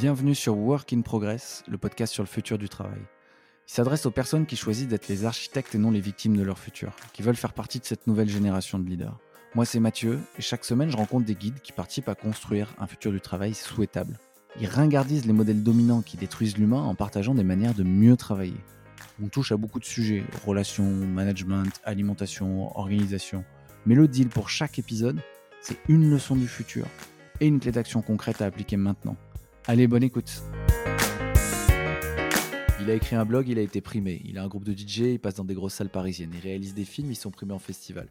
Bienvenue sur Work in Progress, le podcast sur le futur du travail. Il s'adresse aux personnes qui choisissent d'être les architectes et non les victimes de leur futur, qui veulent faire partie de cette nouvelle génération de leaders. Moi, c'est Mathieu, et chaque semaine, je rencontre des guides qui participent à construire un futur du travail souhaitable. Ils ringardisent les modèles dominants qui détruisent l'humain en partageant des manières de mieux travailler. On touche à beaucoup de sujets, relations, management, alimentation, organisation. Mais le deal pour chaque épisode, c'est une leçon du futur et une clé d'action concrète à appliquer maintenant. Allez, bonne écoute. Il a écrit un blog, il a été primé. Il a un groupe de DJ, il passe dans des grosses salles parisiennes. Il réalise des films, ils sont primés en festival.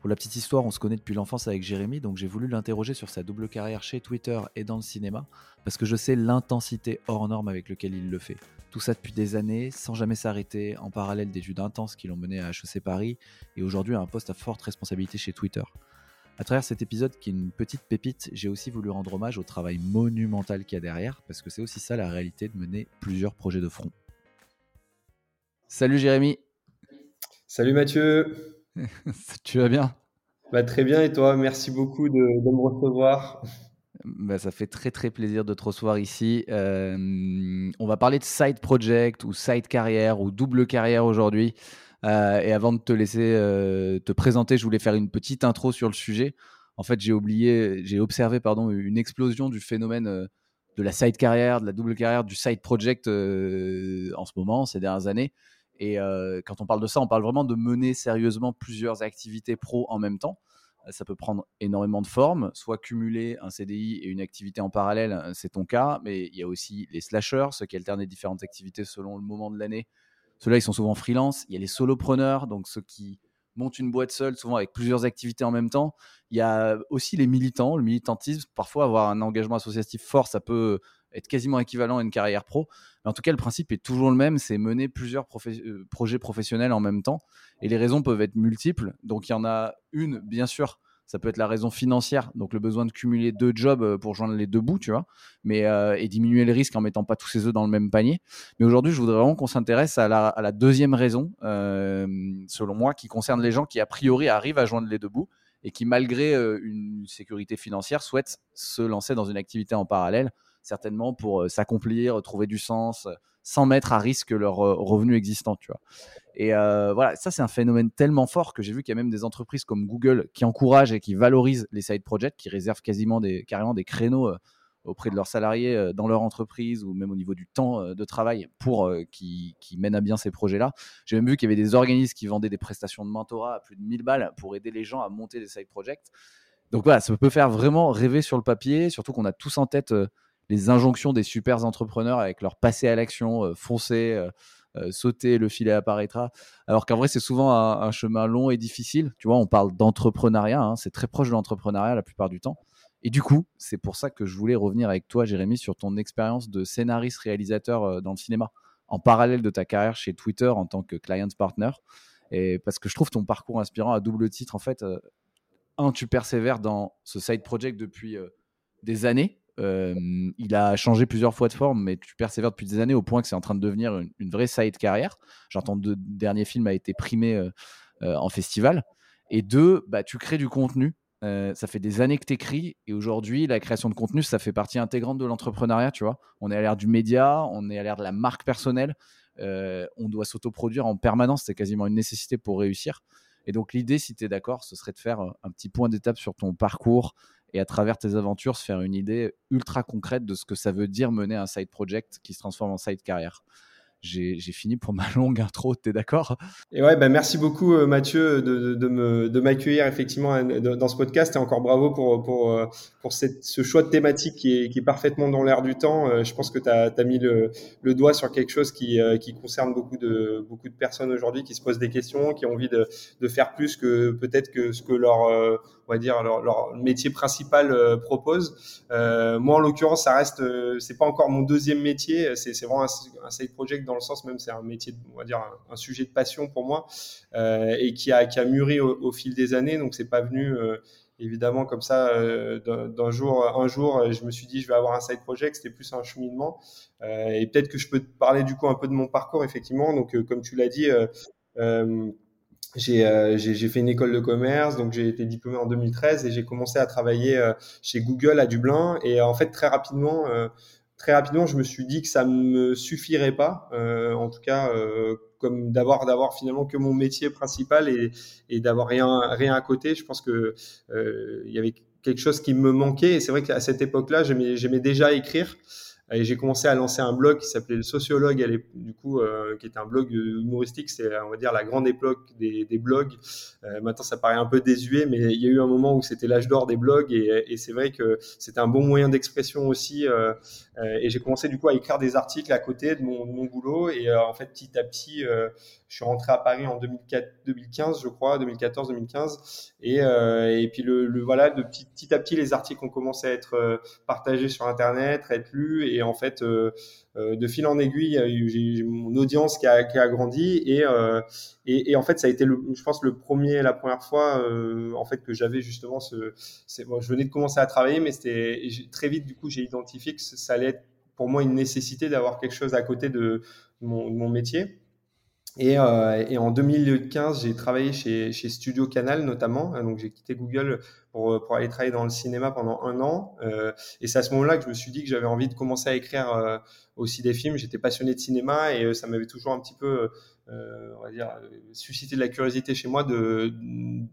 Pour la petite histoire, on se connaît depuis l'enfance avec Jérémy, donc j'ai voulu l'interroger sur sa double carrière chez Twitter et dans le cinéma, parce que je sais l'intensité hors norme avec laquelle il le fait. Tout ça depuis des années, sans jamais s'arrêter, en parallèle des d'études intenses qui l'ont mené à HEC Paris, et aujourd'hui à un poste à forte responsabilité chez Twitter. À travers cet épisode qui est une petite pépite, j'ai aussi voulu rendre hommage au travail monumental qu'il y a derrière, parce que c'est aussi ça la réalité de mener plusieurs projets de front. Salut Jérémy. Salut Mathieu. tu vas bien? Bah, Très bien et toi? Merci beaucoup de, me recevoir. Bah, ça fait très très plaisir de te recevoir ici. Euh, on va parler de side project ou side carrière ou double carrière aujourd'hui. Euh, et avant de te laisser euh, te présenter, je voulais faire une petite intro sur le sujet. En fait, j'ai oublié, j'ai observé pardon, une explosion du phénomène euh, de la side carrière, de la double carrière, du side project en ce moment, ces dernières années. Et quand on parle de ça, on parle vraiment de mener sérieusement plusieurs activités pro en même temps. Ça peut prendre énormément de formes, soit cumuler un CDI et une activité en parallèle, c'est ton cas, mais il y a aussi les slashers, ceux qui alternent les différentes activités selon le moment de l'année ceux-là, ils sont souvent freelance. Il y a les solopreneurs, donc ceux qui montent une boîte seule, souvent avec plusieurs activités en même temps. Il y a aussi les militants, le militantisme. Parfois, avoir un engagement associatif fort, ça peut être quasiment équivalent à une carrière pro. En tout cas, le principe est toujours le même, c'est mener plusieurs euh, projets professionnels en même temps. Et les raisons peuvent être multiples. Donc il y en a une, bien sûr, ça peut être la raison financière, donc le besoin de cumuler deux jobs euh, pour joindre les deux bouts, tu vois, mais, euh, et diminuer le risque en mettant pas tous ses œufs dans le même panier. Mais aujourd'hui, je voudrais vraiment qu'on s'intéresse à la, deuxième raison, euh, selon moi, qui concerne les gens qui, a priori, arrivent à joindre les deux bouts et qui, malgré une sécurité financière, souhaitent se lancer dans une activité en parallèle, certainement pour s'accomplir, trouver du sens, sans mettre à risque leur revenu existant, tu vois. Et euh, voilà, ça c'est un phénomène tellement fort que j'ai vu qu'il y a même des entreprises comme Google qui encouragent et qui valorisent les side projects, qui réservent quasiment carrément des créneaux euh, auprès de leurs salariés euh, dans leur entreprise ou même au niveau du temps de travail pour qui, mènent à bien ces projets-là. J'ai même vu qu'il y avait des organismes qui vendaient des prestations de mentorat à plus de 1000 balles pour aider les gens à monter des side projects. Donc voilà, ça peut faire vraiment rêver sur le papier, surtout qu'on a tous en tête les injonctions des super entrepreneurs avec leur passé à l'action, euh, sauter, le filet apparaîtra. Alors qu'en vrai, c'est souvent un, chemin long et difficile. Tu vois, on parle d'entrepreneuriat, hein, c'est très proche de l'entrepreneuriat la plupart du temps. Et du coup, c'est pour ça que je voulais revenir avec toi, Jérémy, sur ton expérience de scénariste-réalisateur euh, dans le cinéma, en parallèle de ta carrière chez Twitter en tant que client partner. Et parce que je trouve ton parcours inspirant à double titre. En fait, euh, un, tu persévères dans ce side project depuis des années, il a changé plusieurs fois de forme, mais tu persévères depuis des années au point que c'est en train de devenir une, vraie side carrière. J'entends deux dernier film a été primé en festival. Et deux, bah, tu crées du contenu. ça fait des années que tu écris et aujourd'hui, la création de contenu, ça fait partie intégrante de l'entrepreneuriat. Tu vois, on est à l'ère du média, on est à l'ère de la marque personnelle. on doit s'autoproduire en permanence, c'est quasiment une nécessité pour réussir. Et donc l'idée, si tu es d'accord, ce serait de faire un petit point d'étape sur ton parcours, et à travers tes aventures se faire une idée ultra concrète de ce que ça veut dire mener un side project qui se transforme en side carrière j'ai fini pour ma longue intro, tu es d'accord? Et ouais, bah merci beaucoup euh, Mathieu de, de, de m'accueillir effectivement euh, dans ce podcast et encore bravo pour, pour, euh, pour cette, ce choix de thématique qui est, parfaitement dans l'air du temps. Je pense que tu as, as, mis le, le, doigt sur quelque chose qui, qui concerne beaucoup de, beaucoup de personnes aujourd'hui qui se posent des questions, qui ont envie de, de faire plus que peut-être que ce que leur, on va dire, leur, leur métier principal propose. moi, en l'occurrence, ça reste, c'est pas encore mon deuxième métier, c'est vraiment un, un side project dans le sens même c'est un métier, on va dire un, sujet de passion pour moi euh, et qui a, qui a mûri au, fil des années. Donc c'est pas venu euh, évidemment comme ça euh, d'un jour un jour je me suis dit je vais avoir un side project c'était plus un cheminement et peut-être que je peux te parler du coup un peu de mon parcours effectivement donc comme tu l'as dit j'ai fait une école de commerce, donc j'ai été diplômé en 2013 et j'ai commencé à travailler chez Google à Dublin. Et en fait, très rapidement, très rapidement, je me suis dit que ça me suffirait pas, en tout cas, comme d'avoir d'avoir finalement que mon métier principal et, et d'avoir rien rien à côté. Je pense que il y avait quelque chose qui me manquait. Et c'est vrai qu'à cette époque-là, j'aimais déjà écrire. Et j'ai commencé à lancer un blog qui s'appelait le Sociologue, du coup, euh, qui était un blog humoristique. C'est, on va dire, la grande époque des, blogs. Euh, maintenant, ça paraît un peu désuet, mais il y a eu un moment où c'était l'âge d'or des blogs, et, c'est vrai que c'était un bon moyen d'expression aussi. Euh, euh et j'ai commencé du coup à écrire des articles à côté de mon, mon boulot. Et euh, en fait, petit à petit, euh, je suis rentré à Paris en 2004, 2015, je crois, 2014-2015. Et, et puis le, le voilà, de petit, petit, à petit, les articles ont commencé à être partagés sur Internet, à être lus, et en fait, euh, euh, de fil en aiguille, j'ai mon audience qui a, qui a grandi et, euh, et, et, en fait, ça a été, le, je pense, le premier, la première fois en fait que j'avais justement ce. Bon, je venais de commencer à travailler, mais c'était très vite du coup, j'ai identifié que ça allait être pour moi une nécessité d'avoir quelque chose à côté de mon, de mon métier. Et, euh, et, en 2015, j'ai travaillé chez, chez, Studio Canal notamment. Donc j'ai quitté Google pour, pour, aller travailler dans le cinéma pendant un an. Euh, et c'est à ce moment-là que je me suis dit que j'avais envie de commencer à écrire euh, aussi des films. J'étais passionné de cinéma et euh, ça m'avait toujours un petit peu euh, on va dire, susciter de la curiosité chez moi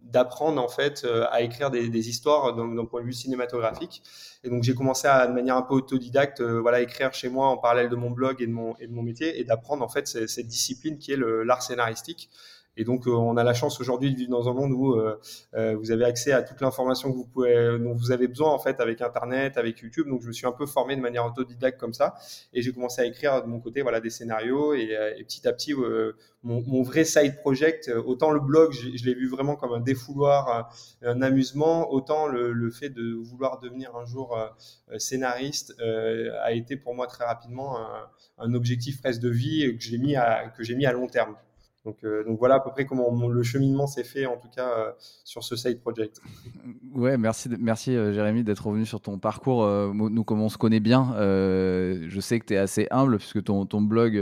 d'apprendre en fait euh, à écrire des, des histoires d'un point de vue cinématographique. Et donc j'ai commencé à, de manière un peu autodidacte, euh, voilà, écrire chez moi en parallèle de mon blog et de mon et de mon métier et d'apprendre en fait cette, cette discipline qui est l'art scénaristique. Et donc, euh, on a la chance aujourd'hui de vivre dans un monde où euh, euh, vous avez accès à toute l'information que vous pouvez, dont vous avez besoin en fait avec Internet, avec YouTube. Donc, je me suis un peu formé de manière autodidacte comme ça, et j'ai commencé à écrire de mon côté, voilà, des scénarios. Et, et petit à petit, mon, mon, vrai side project, autant le blog, je, je l'ai vu vraiment comme un défouloir, un amusement, autant le, le fait de vouloir devenir un jour scénariste a été pour moi très rapidement un, un objectif presque de vie que j'ai mis à que j'ai mis à long terme. Donc, euh, donc, voilà à peu près comment le cheminement s'est fait, en tout cas, euh, sur ce side project. Ouais, merci, merci euh, Jérémy d'être revenu sur ton parcours. nous, comme on se connaît bien, je sais que tu es assez humble puisque ton, blog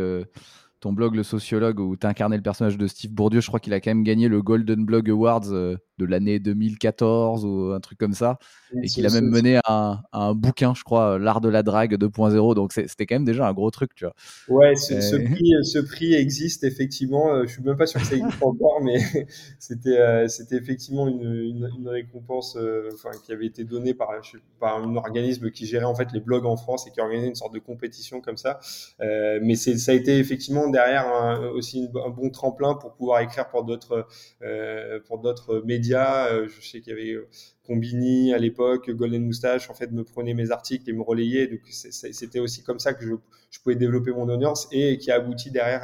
ton blog Le Sociologue où tu incarné le personnage de Steve Bourdieu, je crois qu'il a quand même gagné le Golden Blog Awards de l'année 2014 ou un truc comme ça. et qu'il a même mené à un, bouquin, je crois, L'Art de la Drague 2.0. Donc c'était quand même déjà un gros truc, tu vois. Ouais, ce, ce, prix, ce prix, existe effectivement. Euh, je suis même pas sûr que ça existe encore, mais c'était euh, c'était effectivement une, une, une récompense enfin, qui avait été donnée par, par un organisme qui gérait en fait les blogs en France et qui organisait une sorte de compétition comme ça. mais ça a été effectivement derrière aussi un bon tremplin pour pouvoir écrire pour d'autres euh, pour d'autres médias. Euh, je sais qu'il y avait Combini à l'époque, Golden Moustache, en fait, me prenait mes articles et me relayait. Donc, c'était aussi comme ça que je, pouvais développer mon audience et qui a abouti derrière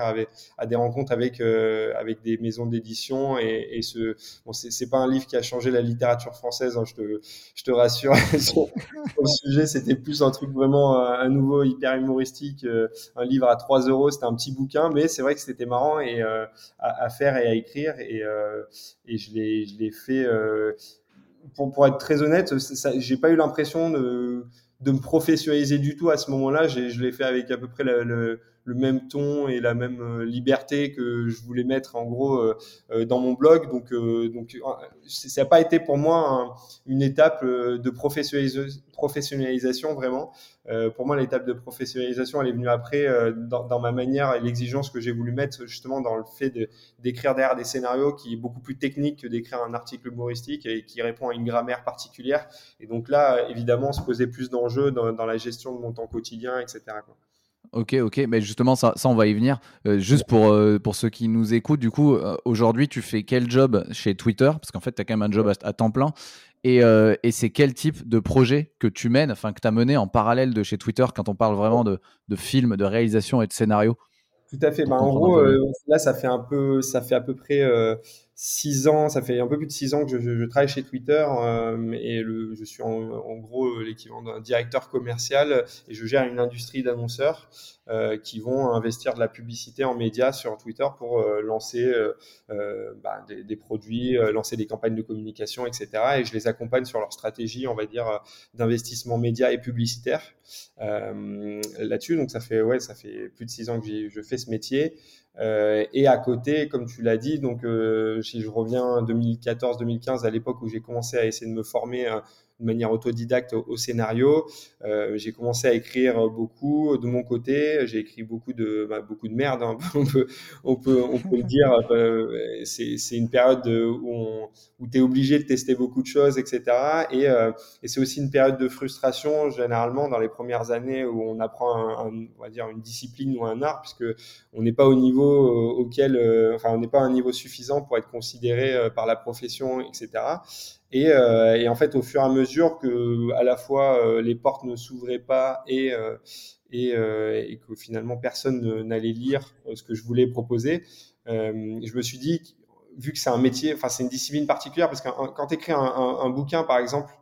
à, des rencontres avec, euh, avec des maisons d'édition. Et, ce, bon, c'est pas un livre qui a changé la littérature française, hein, je, te, je te rassure. sur, le sujet, c'était plus un truc vraiment euh, un nouveau, hyper humoristique, euh, un livre à 3 euros. C'était un petit bouquin, mais c'est vrai que c'était marrant et, à, à, faire et à écrire. Et, et je l'ai fait pour, pour, être très honnête, j'ai pas eu l'impression de, de, me professionnaliser du tout à ce moment-là. Je l'ai fait avec à peu près le, le, le, même ton et la même euh, liberté que je voulais mettre en gros euh, euh, dans mon blog. Donc, donc ça n'a pas été pour moi une étape de professionnalisation vraiment. Euh, pour moi, l'étape de professionnalisation, elle est venue après euh, dans, ma manière et l'exigence que j'ai voulu mettre justement dans le fait d'écrire derrière des scénarios qui est beaucoup plus technique que d'écrire un article humoristique et qui répond à une grammaire particulière. Et donc là, évidemment, se poser plus d'enjeux dans, la gestion de mon temps quotidien, etc. Ok, ok, mais justement, ça, ça on va y venir. Euh, juste pour, euh, pour ceux qui nous écoutent, du coup, euh, aujourd'hui, tu fais quel job chez Twitter? Parce qu'en fait, tu as quand même un job à, à temps plein. Et, et c'est quel type de projet que tu mènes, enfin que tu as mené en parallèle de chez Twitter quand on parle vraiment de, de films, de réalisation et de scénario? Tout à fait. Bah, en gros, là, ça fait un peu, ça fait à peu près six ans, ça fait un peu plus de six ans que je, travaille chez Twitter euh, et je suis en, gros l'équivalent d'un directeur commercial et je gère une industrie d'annonceurs euh, qui vont investir de la publicité en médias sur Twitter pour euh, lancer euh, euh bah, des, des, produits, lancer des campagnes de communication, etc. Et je les accompagne sur leur stratégie, on va dire, d'investissement média et publicitaire là-dessus. Donc ça fait ouais, ça fait plus de six ans que je fais ce métier. Euh, et à côté, comme tu l'as dit, donc euh, si je reviens 2014-2015 à l'époque où j'ai commencé à essayer de me former de manière autodidacte au, scénario. j'ai commencé à écrire beaucoup de mon côté. J'ai écrit beaucoup de bah, beaucoup de merde. Hein. on peut on peut on peut le dire. c'est une période où où tu es obligé de tester beaucoup de choses, etc. Et, et c'est aussi une période de frustration généralement dans les premières années où on apprend un, on va dire une discipline ou un art puisque on n'est pas au niveau auquel enfin on n'est pas à un niveau suffisant pour être considéré par la profession, etc. Euh, et, en fait, au fur et à mesure que à la fois euh, les portes ne s'ouvraient pas et, euh, et, et, que finalement personne n'allait lire ce que je voulais proposer, je me suis dit, vu que c'est un métier, enfin c'est une discipline particulière, parce que quand tu écris un, bouquin, par exemple,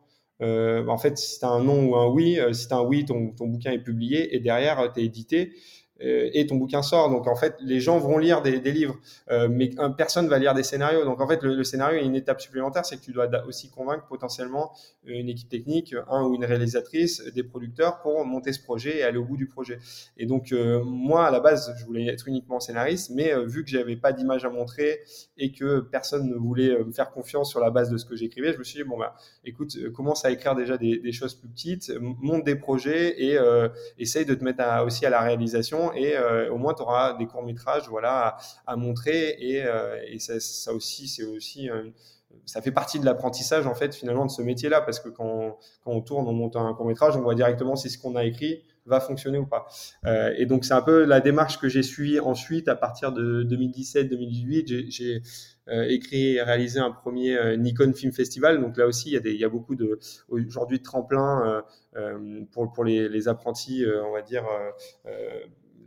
en fait, si tu as un non ou un oui, si tu as un oui, ton, ton, bouquin est publié et derrière, tu es édité. Euh, et ton bouquin sort. Donc en fait, les gens vont lire des, livres, euh, mais personne va lire des scénarios. Donc en fait, le, scénario est une étape supplémentaire, c'est que tu dois aussi convaincre potentiellement une équipe technique, un ou une réalisatrice, des producteurs pour monter ce projet et aller au bout du projet. Et donc euh, moi, à la base, je voulais être uniquement scénariste, mais vu que j'avais pas d'image à montrer et que personne ne voulait me faire confiance sur la base de ce que j'écrivais, je me suis dit bon bah écoute, commence à écrire déjà des, choses plus petites, monte des projets et essaye de te mettre aussi à la réalisation et euh, au moins tu auras des courts métrages voilà à, montrer et, euh, et ça, aussi c'est aussi ça fait partie de l'apprentissage en fait finalement de ce métier-là parce que quand, quand, on tourne, on monte un court métrage, on voit directement si ce qu'on a écrit va fonctionner ou pas. Euh, et donc c'est un peu la démarche que j'ai suivie ensuite à partir de 2017-2018. J'ai euh, écrit et réalisé un premier euh, Nikon Film Festival. Donc là aussi il y a, beaucoup de aujourd'hui de tremplins euh, pour, pour les apprentis, on va dire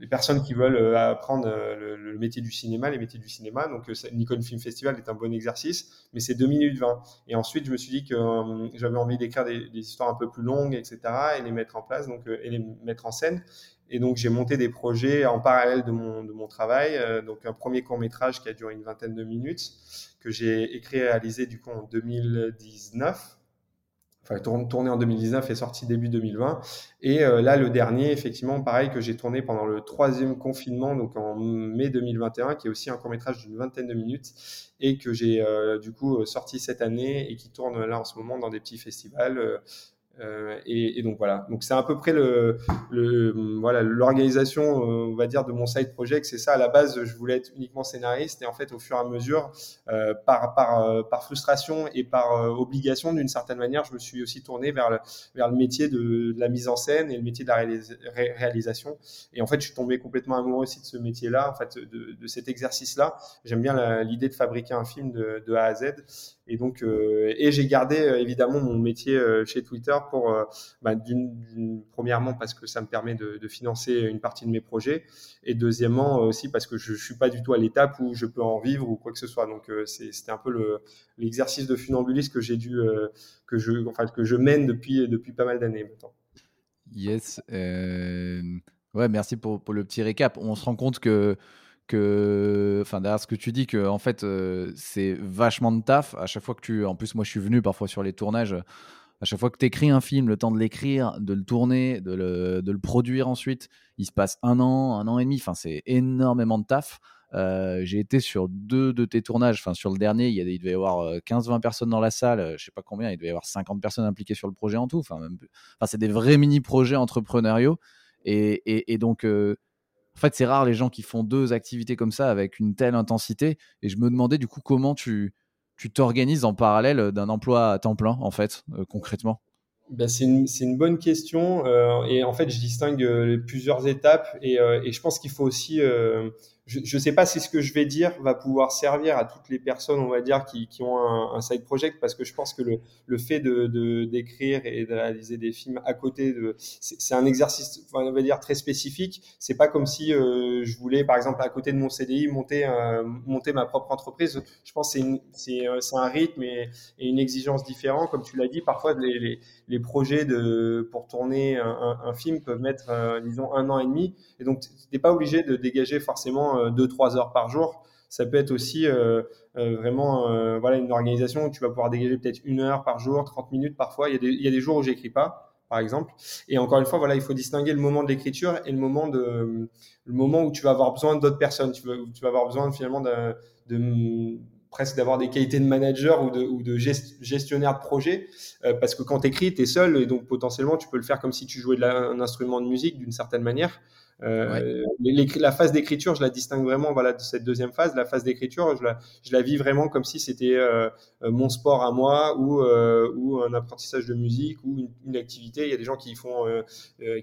les personnes qui veulent euh, apprendre euh, le, métier du cinéma, les métiers du cinéma. Donc, euh, Nikon Film Festival est un bon exercice, mais c'est 2 minutes 20. Et ensuite, je me suis dit que j'avais envie d'écrire des, histoires un peu plus longues, etc., et les mettre en place, donc, et les mettre en scène. Et donc, j'ai monté des projets en parallèle de mon, de mon travail. donc, un premier court métrage qui a duré une vingtaine de minutes, que j'ai écrit et réalisé du coup en 2019 enfin tourné en 2019 et sorti début 2020. Et euh, là, le dernier, effectivement, pareil, que j'ai tourné pendant le troisième confinement, donc en mai 2021, qui est aussi un court métrage d'une vingtaine de minutes et que j'ai euh, du coup sorti cette année et qui tourne là en ce moment dans des petits festivals. Euh, euh, et, et, donc voilà. Donc c'est à peu près le, le voilà l'organisation, euh, on va dire, de mon side project. C'est ça à la base. Je voulais être uniquement scénariste et en fait, au fur et à mesure, euh, par par euh, par frustration et par obligation, d'une certaine manière, je me suis aussi tourné vers le vers le métier de, de la mise en scène et le métier de la réalisation. Et en fait, je suis tombé complètement amoureux aussi de ce métier-là, en fait, de, de cet exercice-là. J'aime bien l'idée de fabriquer un film de, de A à Z. Et donc, euh, et j'ai gardé euh, évidemment mon métier euh, chez Twitter pour, bah, premièrement parce que ça me permet de, financer une partie de mes projets, et deuxièmement aussi parce que je, je suis pas du tout à l'étape où je peux en vivre ou quoi que ce soit. Donc, c'était un peu le, l'exercice de funambulisme que j'ai dû, que je, que je mène depuis depuis pas mal d'années maintenant. Yes. Ouais, merci pour, le petit récap. On se rend compte que enfin derrière ce que tu dis, que en fait euh, c'est vachement de taf. À chaque fois que tu, en plus moi je suis venu parfois sur les tournages, à chaque fois que tu écris un film, le temps de l'écrire, de le tourner, de le, de le, produire ensuite, il se passe un an, un an et demi. Enfin c'est énormément de taf. Euh, j'ai été sur deux de tes tournages. Enfin, sur le dernier, il, y a, il devait y avoir 15-20 euh, personnes dans la salle. Je sais pas combien. Il devait y avoir 50 personnes impliquées sur le projet en tout. Enfin, enfin c'est des vrais mini-projets entrepreneuriaux. Et, et donc, en fait, c'est rare les gens qui font deux activités comme ça avec une telle intensité. Et je me demandais du coup comment tu tu t'organises en parallèle d'un emploi à temps plein, en fait, euh, concrètement? Ben, c'est une, une, bonne question. Euh, et en fait, je distingue euh, plusieurs étapes. Et, et je pense qu'il faut aussi je ne sais pas si ce que je vais dire va pouvoir servir à toutes les personnes, on va dire, qui, ont un, side project, parce que je pense que le, fait d'écrire et de réaliser des films à côté de, c'est un exercice, on va dire très spécifique. C'est pas comme si euh, je voulais, par exemple, à côté de mon CDI, monter euh, monter ma propre entreprise. Je pense que c'est euh, un rythme et, une exigence différente, comme tu l'as dit. Parfois, les, projets pour tourner un, film peuvent mettre, disons, un an et demi, et donc tu n'es pas obligé de dégager forcément 2-3 heures par jour. Ça peut être aussi euh, euh, vraiment euh, voilà, une organisation où tu vas pouvoir dégager peut-être une heure par jour, 30 minutes parfois. Il y a des, jours où j'écris pas, par exemple. Et encore une fois, voilà, il faut distinguer le moment de l'écriture et le moment de le moment où tu vas avoir besoin d'autres personnes. Tu vas, avoir besoin finalement de, presque d'avoir des qualités de manager ou de, gestionnaire de projet, parce que quand tu écris, tu es seul, et donc potentiellement, tu peux le faire comme si tu jouais un instrument de musique d'une certaine manière. Euh, la phase d'écriture, je la distingue vraiment voilà, de cette deuxième phase. La phase d'écriture, je la, je la vis vraiment comme si c'était euh, euh, mon sport à moi ou, ou un apprentissage de musique ou une, activité. Il y a des gens qui, font,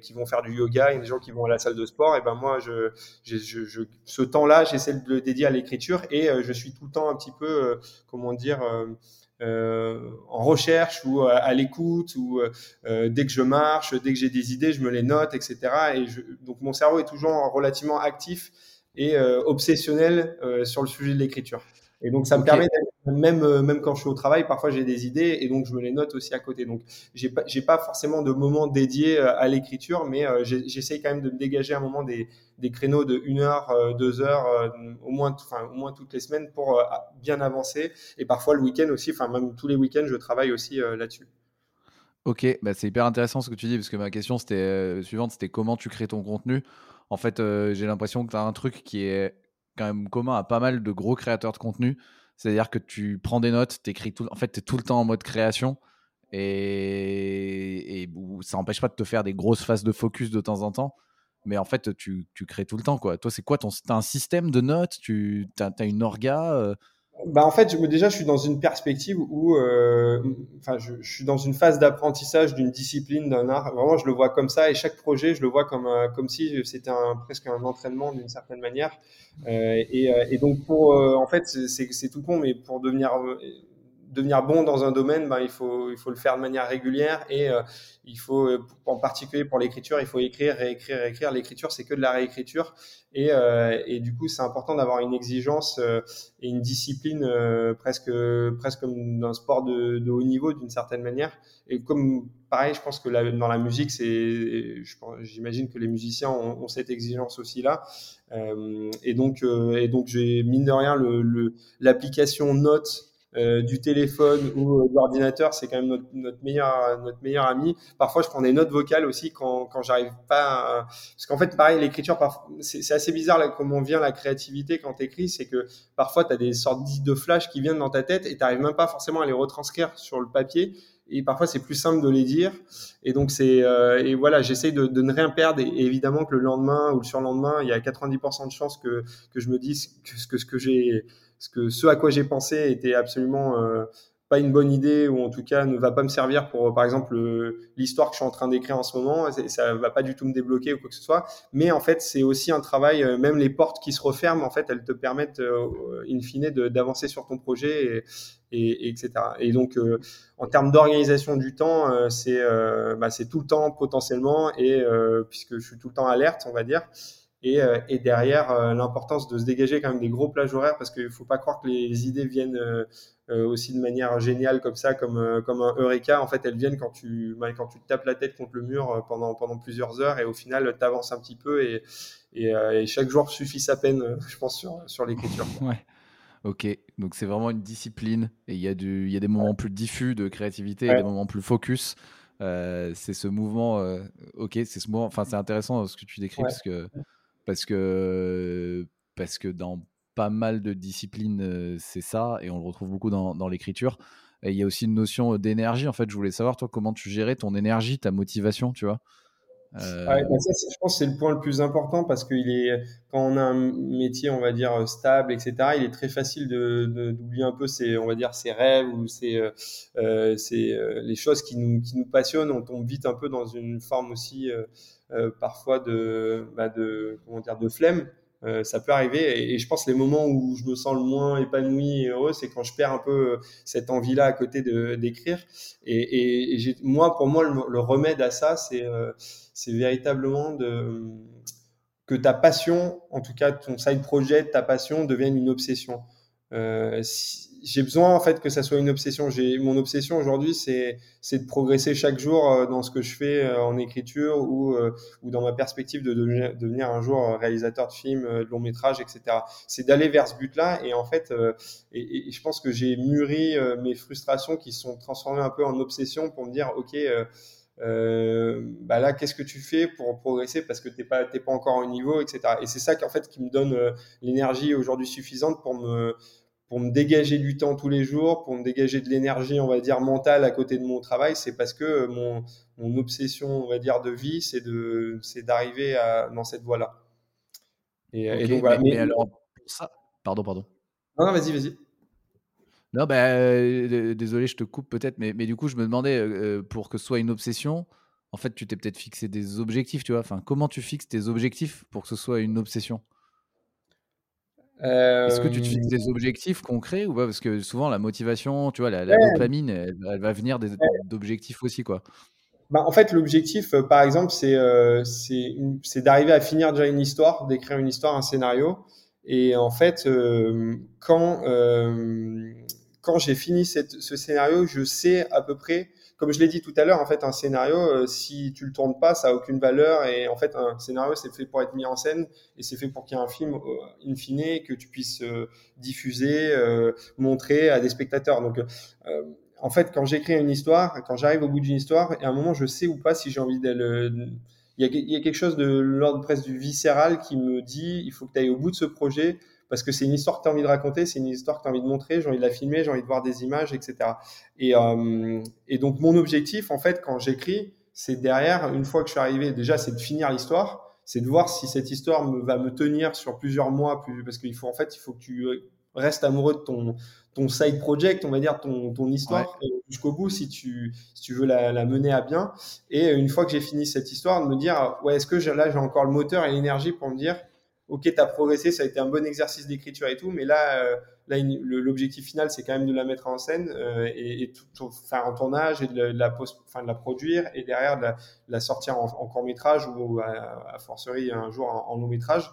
qui vont faire du yoga, il y a des gens qui vont à la salle de sport. Et ben moi, je, je, je, ce temps-là, j'essaie de le dédier à l'écriture et je suis tout le temps un petit peu, comment dire, en recherche ou euh, à, l'écoute ou euh, dès que je marche, dès que j'ai des idées, je me les note, etc. Et je, donc mon cerveau est toujours relativement actif et obsessionnel sur le sujet de l'écriture. Et donc, ça me permet, même, euh, même quand je suis au travail, parfois j'ai des idées et donc je me les note aussi à côté. Donc, j'ai pas, pas forcément de moment dédié euh, à l'écriture, mais euh, j'essaye quand même de me dégager un moment des, créneaux de une heure, deux heures, au moins, enfin, au moins toutes les semaines pour bien avancer. Et parfois le week-end aussi, enfin, même tous les week-ends, je travaille aussi là-dessus. Ok, bah c'est hyper intéressant ce que tu dis parce que ma question c'était suivante, c'était comment tu crées ton contenu. En fait, j'ai l'impression que tu as un truc qui est quand même commun à pas mal de gros créateurs de contenu. C'est-à-dire que tu prends des notes, écris tout, en fait, tu es tout le temps en mode création et, ça n'empêche pas de te faire des grosses phases de focus de temps en temps. Mais en fait, tu, crées tout le temps. Quoi. Toi, c'est quoi ton, un système de notes? Tu as, une orga euh, bah en fait, déjà, je suis dans une perspective où, euh, enfin, je, je, suis dans une phase d'apprentissage d'une discipline, d'un art. Vraiment, je le vois comme ça, et chaque projet, je le vois comme euh, comme si c'était un, presque un entraînement d'une certaine manière. Euh, et, euh, et, donc, pour, euh, en fait, c'est tout con, mais pour devenir devenir bon dans un domaine, ben, il, faut, il faut le faire de manière régulière et euh, il faut, euh, en particulier pour l'écriture, il faut écrire, réécrire, réécrire. L'écriture, c'est que de la réécriture et, euh, et du coup, c'est important d'avoir une exigence et une discipline presque, presque comme d'un sport de, haut niveau d'une certaine manière. Et comme pareil, je pense que dans la musique, j'imagine que les musiciens ont, cette exigence aussi là. et donc, et donc, j'ai mine de rien le, l'application Note euh, du téléphone ou euh, de l'ordinateur, c'est quand même notre, meilleur notre meilleur ami. Parfois, je prends des notes vocales aussi quand quand j'arrive pas. Parce qu'en fait, pareil, l'écriture, c'est assez bizarre comment vient la créativité quand t'écris, c'est que parfois tu as des sortes de flash qui viennent dans ta tête et t'arrives même pas forcément à les retranscrire sur le papier et parfois c'est plus simple de les dire et donc c'est euh, et voilà j'essaye de, ne rien perdre et, évidemment que le lendemain ou le surlendemain il y a 90% de chances que que je me dise que ce que j'ai ce que ce à quoi j'ai pensé était absolument euh, pas une bonne idée ou en tout cas ne va pas me servir pour par exemple l'histoire que je suis en train d'écrire en ce moment. Ça va pas du tout me débloquer ou quoi que ce soit. Mais en fait c'est aussi un travail euh, même les portes qui se referment en fait elles te permettent euh, in fine d'avancer sur ton projet et, et, etc et donc en termes d'organisation du temps c'est bah, c'est tout le temps potentiellement et puisque je suis tout le temps alerte on va dire et, euh, et derrière, euh, l'importance de se dégager quand même des gros plages horaires parce qu'il ne faut pas croire que les idées viennent euh, aussi de manière géniale comme ça, comme, comme un Eureka. En fait, elles viennent quand tu, bah, quand tu te tapes la tête contre le mur pendant, pendant plusieurs heures et au final, tu avances un petit peu et, et, et, chaque jour suffit sa peine, je pense, sur, sur l'écriture. Ouais. Ok, donc c'est vraiment une discipline et il y, a du, y a des moments plus diffus de créativité et des moments plus focus. Euh, c'est ce mouvement, euh, ok, c'est ce mouvement, enfin c'est intéressant ce que tu décris parce que parce que, parce que dans pas mal de disciplines, c'est ça, et on le retrouve beaucoup dans, dans l'écriture. Et il y a aussi une notion d'énergie. En fait, je voulais savoir, toi, comment tu gérais ton énergie, ta motivation, tu vois? Euh... bah je pense que c'est le point le plus important parce que il est, quand on a un métier, on va dire, stable, etc., il est très facile d'oublier de, un peu ses, on va dire, ses rêves ou ses, euh, les choses qui nous, qui nous passionnent. On tombe vite un peu dans une forme aussi euh, parfois de, bah de, comment dire, de flemme. Euh, ça peut arriver et, je pense les moments où je me sens le moins épanoui et heureux, c'est quand je perds un peu euh, cette envie-là à côté d'écrire. Et, et, moi, pour moi, le, remède à ça, c'est c'est véritablement de que ta passion, en tout cas ton side project, ta passion devienne une obsession. Euh, j'ai besoin en fait que ça soit une obsession. J'ai mon obsession aujourd'hui, c'est c'est de progresser chaque jour euh, dans ce que je fais euh, en écriture ou euh, ou dans ma perspective de devenir, un jour réalisateur de films, de long métrage, etc. C'est d'aller vers ce but-là et en fait, et, je pense que j'ai mûri mes frustrations qui sont transformées un peu en obsession pour me dire, ok. Bah là, qu'est-ce que tu fais pour progresser parce que t'es pas t'es pas encore au niveau, etc. Et c'est ça qui en fait qui me donne l'énergie aujourd'hui suffisante pour me pour me dégager du temps tous les jours, pour me dégager de l'énergie, on va dire, mentale à côté de mon travail, c'est parce que mon, mon, obsession, on va dire, de vie, c'est de, c'est d'arriver dans cette voie-là. Et, donc, voilà. Mais, alors, ça, pardon, pardon. Non, vas-y, vas-y. Non, bah, euh, désolé, je te coupe peut-être, mais, mais du coup, je me demandais, euh, pour que ce soit une obsession, en fait, tu t'es peut-être fixé des objectifs, tu vois. Enfin, comment tu fixes tes objectifs pour que ce soit une obsession? Est-ce que tu te fixes des objectifs concrets ou pas? Parce que souvent, la motivation, tu vois, la, dopamine, elle, va venir d'objectifs aussi, quoi. Bah, en fait, l'objectif, euh, par exemple, c'est euh, c'est d'arriver à finir déjà une histoire, d'écrire une histoire, un scénario. Et en fait, euh, quand, quand j'ai fini cette, ce scénario, je sais à peu près comme je l'ai dit tout à l'heure, en fait, un scénario, euh, si tu le tournes pas, ça a aucune valeur. Et en fait, un scénario, c'est fait pour être mis en scène et c'est fait pour qu'il y ait un film, euh, in fine, que tu puisses euh, diffuser, montrer à des spectateurs. Donc, en fait, quand j'écris une histoire, quand j'arrive au bout d'une histoire, et à un moment, je sais ou pas si j'ai envie d'aller. Il y, a, quelque chose de l'ordre presque du viscéral qui me dit il faut que tu ailles au bout de ce projet parce que c'est une histoire que tu as envie de raconter, c'est une histoire que tu as envie de montrer, j'ai envie de la filmer, j'ai envie de voir des images, etc. Et, euh, et donc mon objectif, en fait, quand j'écris, c'est derrière, une fois que je suis arrivé, déjà, c'est de finir l'histoire, c'est de voir si cette histoire me, va me tenir sur plusieurs mois, plus, parce qu'il faut en fait, il faut que tu restes amoureux de ton, ton side project, on va dire, ton, ton histoire jusqu'au bout si tu, si tu veux la, la, mener à bien. Et une fois que j'ai fini cette histoire, de me dire, ouais, est-ce que là, j'ai encore le moteur et l'énergie pour me dire, ok, tu as progressé, ça a été un bon exercice d'écriture et tout, mais là, euh, là l'objectif final, c'est quand même de la mettre en scène euh, et, et faire un tournage et de la, produire et derrière de la, sortir en, court métrage ou à, forcerie un jour en, long métrage.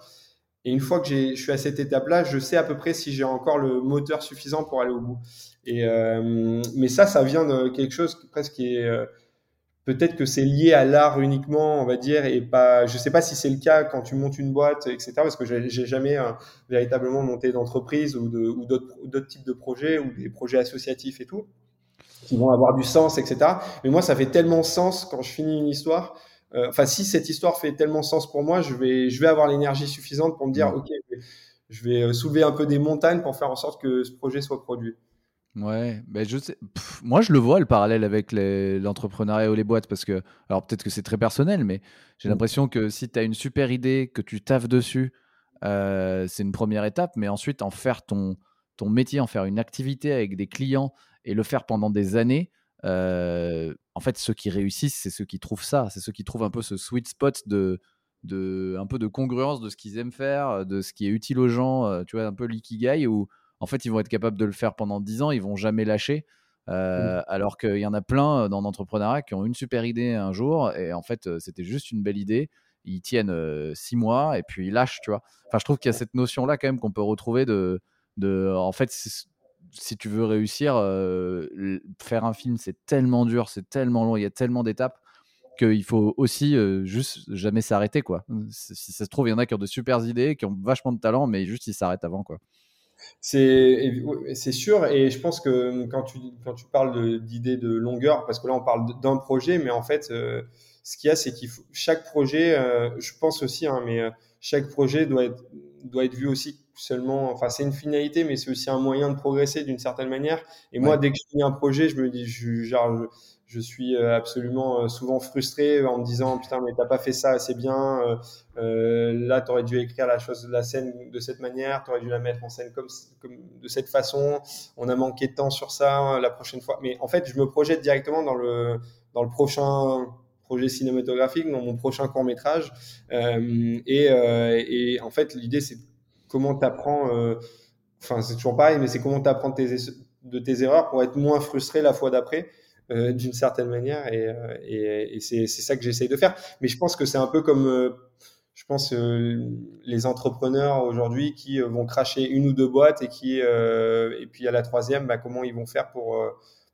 Et une fois que je suis à cette étape-là, je sais à peu près si j'ai encore le moteur suffisant pour aller au bout. Et, euh, mais ça, ça vient de quelque chose presque qui est Peut-être que c'est lié à l'art uniquement, on va dire, et pas. Je sais pas si c'est le cas quand tu montes une boîte, etc. Parce que j'ai jamais euh, véritablement monté d'entreprise ou d'autres types de projets ou des projets associatifs et tout qui vont avoir du sens, etc. Mais moi, ça fait tellement sens quand je finis une histoire. Euh, enfin, si cette histoire fait tellement sens pour moi, je vais, je vais avoir l'énergie suffisante pour me dire, ok, je vais soulever un peu des montagnes pour faire en sorte que ce projet soit produit. Ouais, ben je sais. moi, je le vois le parallèle avec l'entrepreneuriat ou les boîtes parce que, alors peut-être que c'est très personnel, mais j'ai mmh. l'impression que si tu as une super idée, que tu taffes dessus, euh, c'est une première étape, mais ensuite en faire ton, ton métier, en faire une activité avec des clients et le faire pendant des années, euh, en fait, ceux qui réussissent, c'est ceux qui trouvent ça, c'est ceux qui trouvent un peu ce sweet spot de, de un peu de congruence de ce qu'ils aiment faire, de ce qui est utile aux gens, euh, tu vois, un peu l'ikigai ou en fait, ils vont être capables de le faire pendant 10 ans, ils vont jamais lâcher. Euh, mmh. Alors qu'il y en a plein euh, dans l'entrepreneuriat qui ont une super idée un jour et en fait, euh, c'était juste une belle idée. Ils tiennent 6 mois et puis ils lâchent, tu vois. Enfin, je trouve qu'il y a cette notion-là quand même qu'on peut retrouver de, de en fait, si tu veux réussir, faire un film, c'est tellement dur, c'est tellement long, il y a tellement d'étapes qu'il faut aussi juste jamais s'arrêter, quoi. Si ça se trouve, il y en a qui ont de super idées, qui ont vachement de talent, mais juste ils s'arrêtent avant, quoi. C'est sûr, et je pense que quand tu, quand tu parles d'idées de, longueur, parce que là on parle d'un projet, mais en fait, euh, ce qu'il y a, c'est faut chaque projet, euh, je pense aussi, hein, mais euh, chaque projet doit être, doit être vu aussi seulement, enfin c'est une finalité, mais c'est aussi un moyen de progresser d'une certaine manière. Et moi, dès que je finis un projet, je me dis, je, genre, je suis euh, absolument euh, souvent frustré en me disant putain mais t'as pas fait ça assez bien euh, là t'aurais dû écrire la chose la scène de cette manière t'aurais dû la mettre en scène comme, comme de cette façon on a manqué de temps sur ça la prochaine fois mais en fait je me projette directement dans le dans le prochain projet cinématographique dans mon prochain court métrage euh, et, et, en fait l'idée c'est comment t'apprends enfin c'est toujours pareil mais c'est comment t'apprends tes, de tes erreurs pour être moins frustré la fois d'après euh, d'une certaine manière. Et, euh, et, et c'est ça que j'essaye de faire. Mais je pense que c'est un peu comme, euh, je pense, les entrepreneurs aujourd'hui qui vont cracher une ou deux boîtes et qui, et puis à la troisième, bah, comment ils vont faire pour,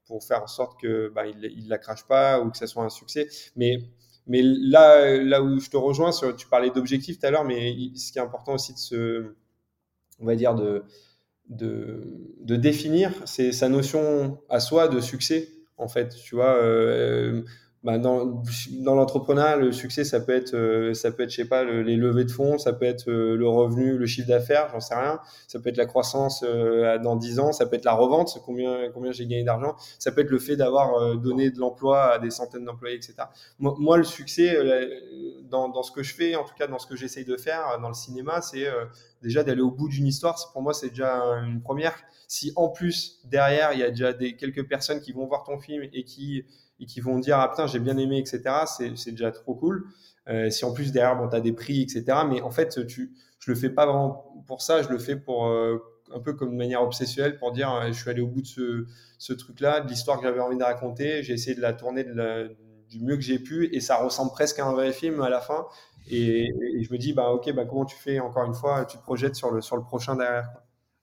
pour faire en sorte que bah, ils, la crachent pas ou que ça soit un succès. Mais mais là, là où je te rejoins, sur, tu parlais d'objectifs tout à l'heure, mais ce qui est important aussi de se, on va dire, de, de, définir, sa notion à soi de succès en fait. Tu vois, euh, bah dans, dans l'entrepreneuriat, le succès, ça peut être, euh, ça peut être, je sais pas, les levées de fonds, ça peut être euh, le revenu, le chiffre d'affaires, j'en sais rien. Ça peut être la croissance euh, dans 10 ans, ça peut être la revente, combien, combien j'ai gagné d'argent. Ça peut être le fait d'avoir donné de l'emploi à des centaines d'employés, etc. Moi, moi, le succès, dans, dans, ce que je fais, en tout cas dans ce que j'essaye de faire dans le cinéma, c'est déjà d'aller au bout d'une histoire. Pour moi, c'est déjà une première. Si en plus derrière, il y a déjà des quelques personnes qui vont voir ton film et qui et qui vont dire ah putain j'ai bien aimé etc c'est déjà trop cool. Euh, si en plus derrière bon t'as des prix etc mais en fait tu je le fais pas vraiment pour ça je le fais pour euh, un peu comme de manière obsessionnelle pour dire euh, je suis allé au bout de ce, truc là de l'histoire que j'avais envie de raconter j'ai essayé de la tourner du mieux que j'ai pu et ça ressemble presque à un vrai film à la fin. Et, je me dis bah ok bah comment tu fais encore une fois tu te projettes sur le sur le prochain derrière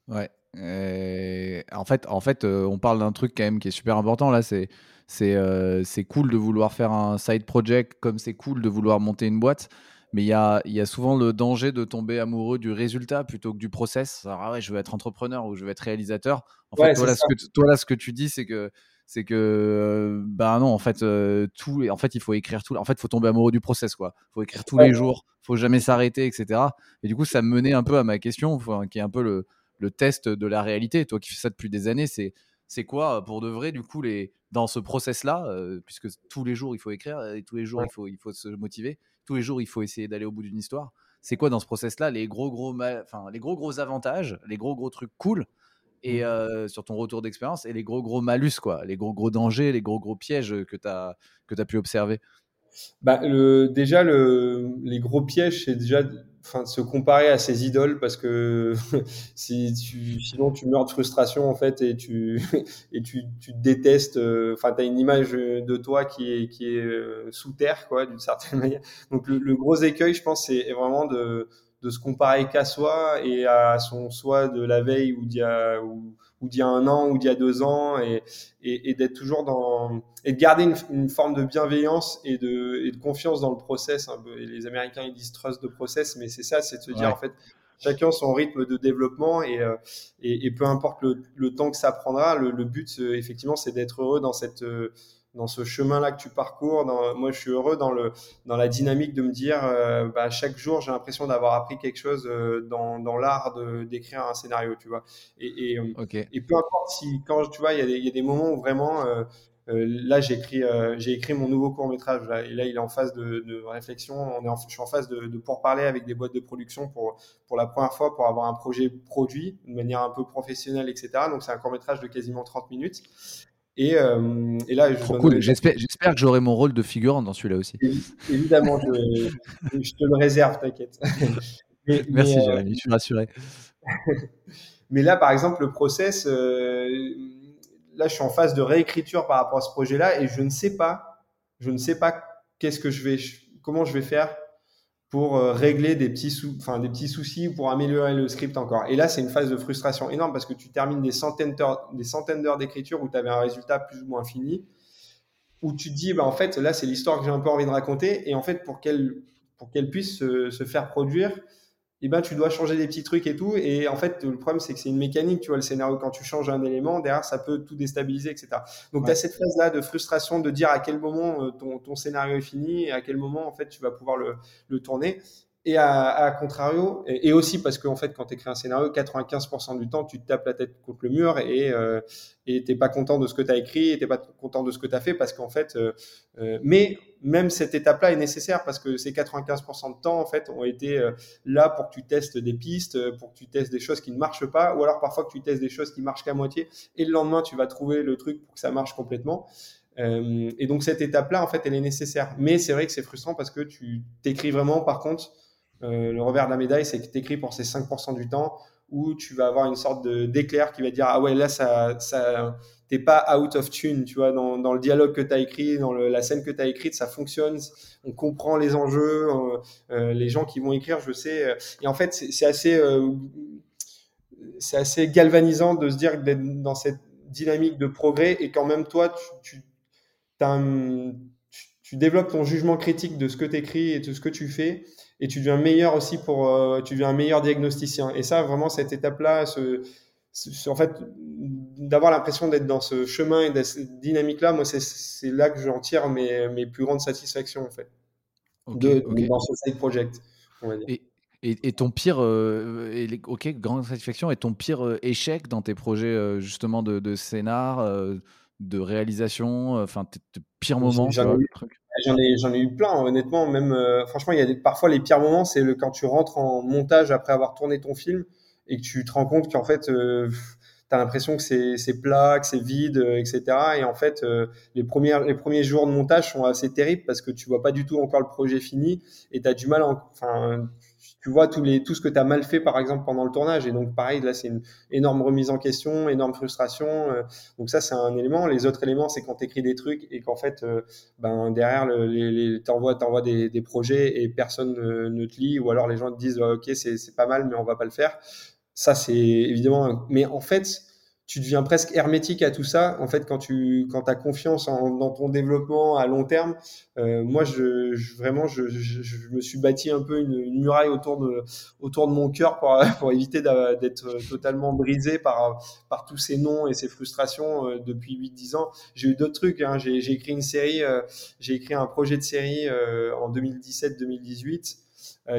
ouais. En fait en fait on parle d'un truc quand même qui est super important là c'est euh, c'est cool de vouloir faire un side project comme c'est cool de vouloir monter une boîte. Mais il y a, y a, souvent le danger de tomber amoureux du résultat plutôt que du process. ah ouais, je veux être entrepreneur ou je veux être réalisateur. En fait, toi là, que, toi, là, ce que tu dis, c'est que c'est que bah non en fait euh, tout en fait il faut écrire tout en fait il faut tomber amoureux du process quoi faut écrire tous les jours faut jamais s'arrêter etc et du coup ça me menait un peu à ma question qui est un peu le, le test de la réalité toi qui fais ça depuis des années c'est c'est quoi pour de vrai du coup les dans ce process-là, euh, puisque tous les jours il faut écrire et tous les jours il, faut, il faut se motiver, tous les jours il faut essayer d'aller au bout d'une histoire. C'est quoi dans ce process-là les gros gros, enfin les gros gros avantages, les gros gros trucs cool et mmh. euh, sur ton retour d'expérience et les gros gros malus quoi, les gros gros dangers, les gros gros pièges que tu as que pu observer? Bah le, déjà le, les gros pièges c'est déjà enfin, de se comparer à ses idoles parce que sinon tu meurs de frustration en fait et tu, et tu, tu te détestes. Euh, enfin, tu as une image de toi qui est, qui est euh, sous terre, quoi, d'une certaine manière. Donc, le, gros écueil, je pense, c'est vraiment de, de se comparer qu'à soi et à son soi de la veille ou d'il y a, ou, ou d'il y a un an ou d'il y a deux ans et, et, et d'être toujours dans et de garder une, une, forme de bienveillance et de, et de confiance dans le process. Et les Américains ils disent trust de process, mais c'est ça, c'est de se dire en fait chacun son rythme de développement et, euh, et, et peu importe le, le, temps que ça prendra, le, le but effectivement c'est d'être heureux dans cette dans ce chemin-là que tu parcours. Dans, moi, je suis heureux dans, le, dans la dynamique de me dire, euh, bah, chaque jour, j'ai l'impression d'avoir appris quelque chose euh, dans, dans l'art d'écrire un scénario, tu vois. Et, et, euh, et, peu importe si, quand tu vois, il y, y, a des moments où vraiment, là, j'ai écrit, j'ai écrit mon nouveau court métrage, là, et là, il est en phase de, de réflexion. On est en, je suis en phase de, de pourparler avec des boîtes de production pour, pour la première fois, pour avoir un projet produit de manière un peu professionnelle, etc. Donc, c'est un court métrage de quasiment 30 minutes. Et, euh, et là, cool. J'espère, que j'aurai mon rôle de figurant dans celui-là aussi. Évidemment, je, je, te le réserve, t'inquiète. Merci, euh, Jérémy, je suis rassuré. mais là, par exemple, le process, euh, là, je suis en phase de réécriture par rapport à ce projet-là et je ne sais pas, je ne sais pas qu'est-ce que je vais, comment je vais faire pour euh, régler des petits, enfin, des petits soucis pour améliorer le script encore. Et là, c'est une phase de frustration énorme parce que tu termines des centaines d'heures, des centaines d'heures d'écriture où tu avais un résultat plus ou moins fini, où tu te dis, bah, en fait, là, c'est l'histoire que j'ai un peu envie de raconter. Et en fait, pour qu'elle, pour qu'elle puisse se, se, faire produire, eh ben, tu dois changer des petits trucs et tout. Et en fait, le problème, c'est que c'est une mécanique, tu vois, le scénario, quand tu changes un élément, derrière, ça peut tout déstabiliser, etc. Donc, tu as cette phase-là de frustration de dire à quel moment euh, ton, ton, scénario est fini et à quel moment, en fait, tu vas pouvoir le, le tourner. Et à, contrario, et, aussi parce qu'en fait, quand tu écris un scénario, 95% du temps, tu te tapes la tête contre le mur et euh, t'es pas content de ce que tu as écrit, et t'es pas content de ce que tu as fait parce qu'en fait, euh, euh, mais même cette étape-là est nécessaire parce que ces 95% de temps, en fait, ont été euh, là pour que tu testes des pistes, pour que tu testes des choses qui ne marchent pas, ou alors parfois que tu testes des choses qui marchent qu'à moitié, et le lendemain, tu vas trouver le truc pour que ça marche complètement. Et donc cette étape-là, en fait, elle est nécessaire. Mais c'est vrai que c'est frustrant parce que tu t'écris vraiment, par contre, euh, le revers de la médaille, c'est que tu écris pour ces 5% du temps où tu vas avoir une sorte d'éclair qui va dire ah ouais là ça t'es pas out of tune tu vois dans, dans le dialogue que tu as écrit dans la scène que tu as écrite ça fonctionne on comprend les enjeux euh, euh, les gens qui vont écrire je sais. Et en fait c'est assez c'est assez galvanisant de se dire d'être dans cette dynamique de progrès et qu'en même toi tu, tu développes ton jugement critique de ce que tu écris et de ce que tu fais et tu deviens meilleur aussi pour, euh, tu deviens un meilleur diagnosticien. Et ça, vraiment, cette étape-là, ce, en fait, d'avoir l'impression d'être dans ce chemin et cette dynamique-là, moi, c'est là que j'en tire mes, mes plus grandes satisfactions, en fait, de, dans ce side project, on va dire. Et, et, ton pire, euh, ok, grande satisfaction, et ton pire euh, échec dans tes projets euh, justement de, de scénar, de réalisation, enfin tes, pires moments J'en ai, j'en ai, eu plein, honnêtement. Même, franchement, il y a parfois les pires moments, c'est le, quand tu rentres en montage après avoir tourné ton film et que tu te rends compte qu'en fait, tu as l'impression que c'est plat, que c'est vide, etc. Et en fait, les, premières, les premiers jours de montage sont assez terribles parce que tu vois pas du tout encore le projet fini et tu as du mal, enfin, tu vois tous les, tout ce que tu as mal fait, par exemple, pendant le tournage. Et donc, pareil, là, c'est une énorme remise en question, énorme frustration. Euh. donc, ça, c'est un élément. Les autres éléments, c'est quand tu écris des trucs et qu'en fait, euh, ben, derrière, le, les, t'envoies, t'envoies des, des, projets et personne ne, te lit. Ou alors, les gens te disent, OK, c'est pas mal, mais on va pas le faire. Ça, c'est évidemment. Mais en fait, tu deviens presque hermétique à tout ça. En fait, quand tu quand as confiance en, dans ton développement à long terme, euh, moi, je, vraiment, je, je, me suis bâti un peu une, une, muraille autour de autour de mon cœur pour, pour éviter d'être totalement brisé par par tous ces noms et ces frustrations euh, depuis 8-10 ans. J'ai eu d'autres trucs. Hein. J'ai écrit une série, euh, j'ai écrit un projet de série euh, en 2017-2018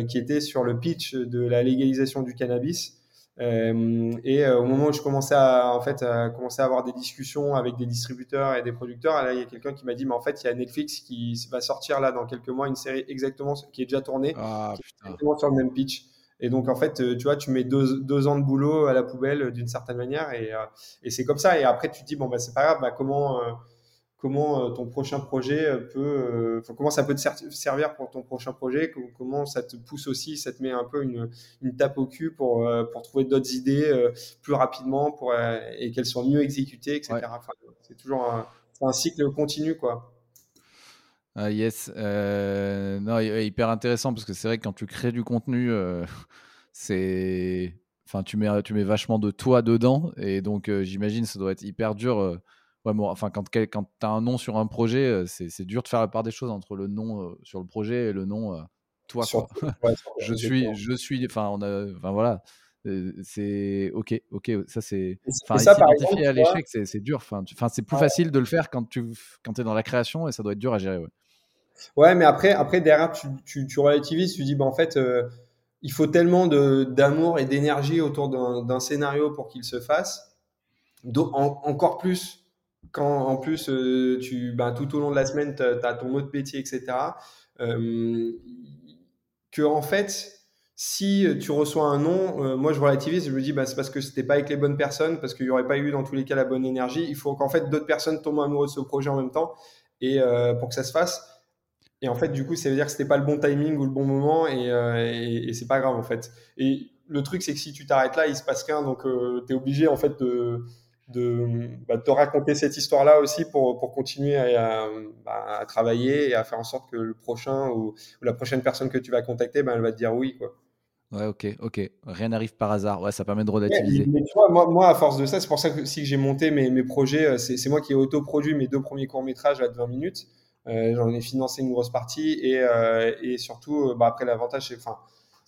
qui était sur le pitch de la légalisation du cannabis. Euh, et euh, au moment où je commençais à, en fait, à commencer à avoir des discussions avec des distributeurs et des producteurs, là, il y a quelqu'un qui m'a dit, mais en fait, il y a Netflix qui va sortir là dans quelques mois une série exactement qui est déjà tournée, ah, exactement sur le même pitch. Et donc, en fait, euh, tu vois, tu mets deux, deux ans de boulot à la poubelle d'une certaine manière et, et c'est comme ça. Et après, tu te dis, bon, bah, c'est pas grave, bah, comment, comment euh, ton prochain projet euh, peut, euh, comment ça peut te servir pour ton prochain projet, comment ça te pousse aussi, ça te met un peu une, une tape au cul pour, pour trouver d'autres idées plus rapidement pour, et qu'elles soient mieux exécutées, etc. c'est toujours un, un, cycle continu, quoi. Ah, yes, non, hyper intéressant parce que c'est vrai que quand tu crées du contenu, c'est, enfin, tu mets, tu mets vachement de toi dedans et donc j'imagine ça doit être hyper dur enfin, quand, quand tu as un nom sur un projet, euh, c'est dur de faire la part des choses entre le nom euh, sur le projet et le nom euh, toi. Quoi. je suis, je suis, enfin, on a, enfin voilà, c'est ok, ok, ça c'est, enfin, s'identifier à l'échec, c'est dur. Enfin, c'est plus facile de le faire quand tu quand es dans la création et ça doit être dur à gérer. Ouais, ouais mais après, après derrière, tu, tu, tu relativises, tu dis, bah, en fait, il faut tellement d'amour et d'énergie autour d'un scénario pour qu'il se fasse. encore plus quand en plus euh, tu ben, tout au long de la semaine tu as, ton de métier etc euh, que en fait si tu reçois un nom euh, moi je relativise je me dis bah, c'est parce que c'était pas avec les bonnes personnes parce qu'il y aurait pas eu dans tous les cas la bonne énergie. Il faut qu'en fait d'autres personnes tombent amoureuses de ce projet en même temps et pour que ça se fasse. Et en fait du coup ça veut dire que c'était pas le bon timing ou le bon moment et, et, et c'est pas grave en fait. Et le truc c'est que si tu t'arrêtes là il se passe rien donc tu es obligé en fait de de, bah, te raconter cette histoire-là aussi pour, pour continuer à, bah, à, travailler et à faire en sorte que le prochain ou, la prochaine personne que tu vas contacter, bah, elle va te dire oui. Quoi. Ouais, ok, ok. Rien n'arrive par hasard. Ouais, ça permet de relativiser. mais tu vois, moi, moi, à force de ça, c'est pour ça que si j'ai monté mes, mes projets, euh, c'est moi qui ai autoproduit mes deux premiers courts-métrages à 20 minutes. Euh, J'en ai financé une grosse partie et, euh, et surtout, bah, après, l'avantage, c'est. Enfin,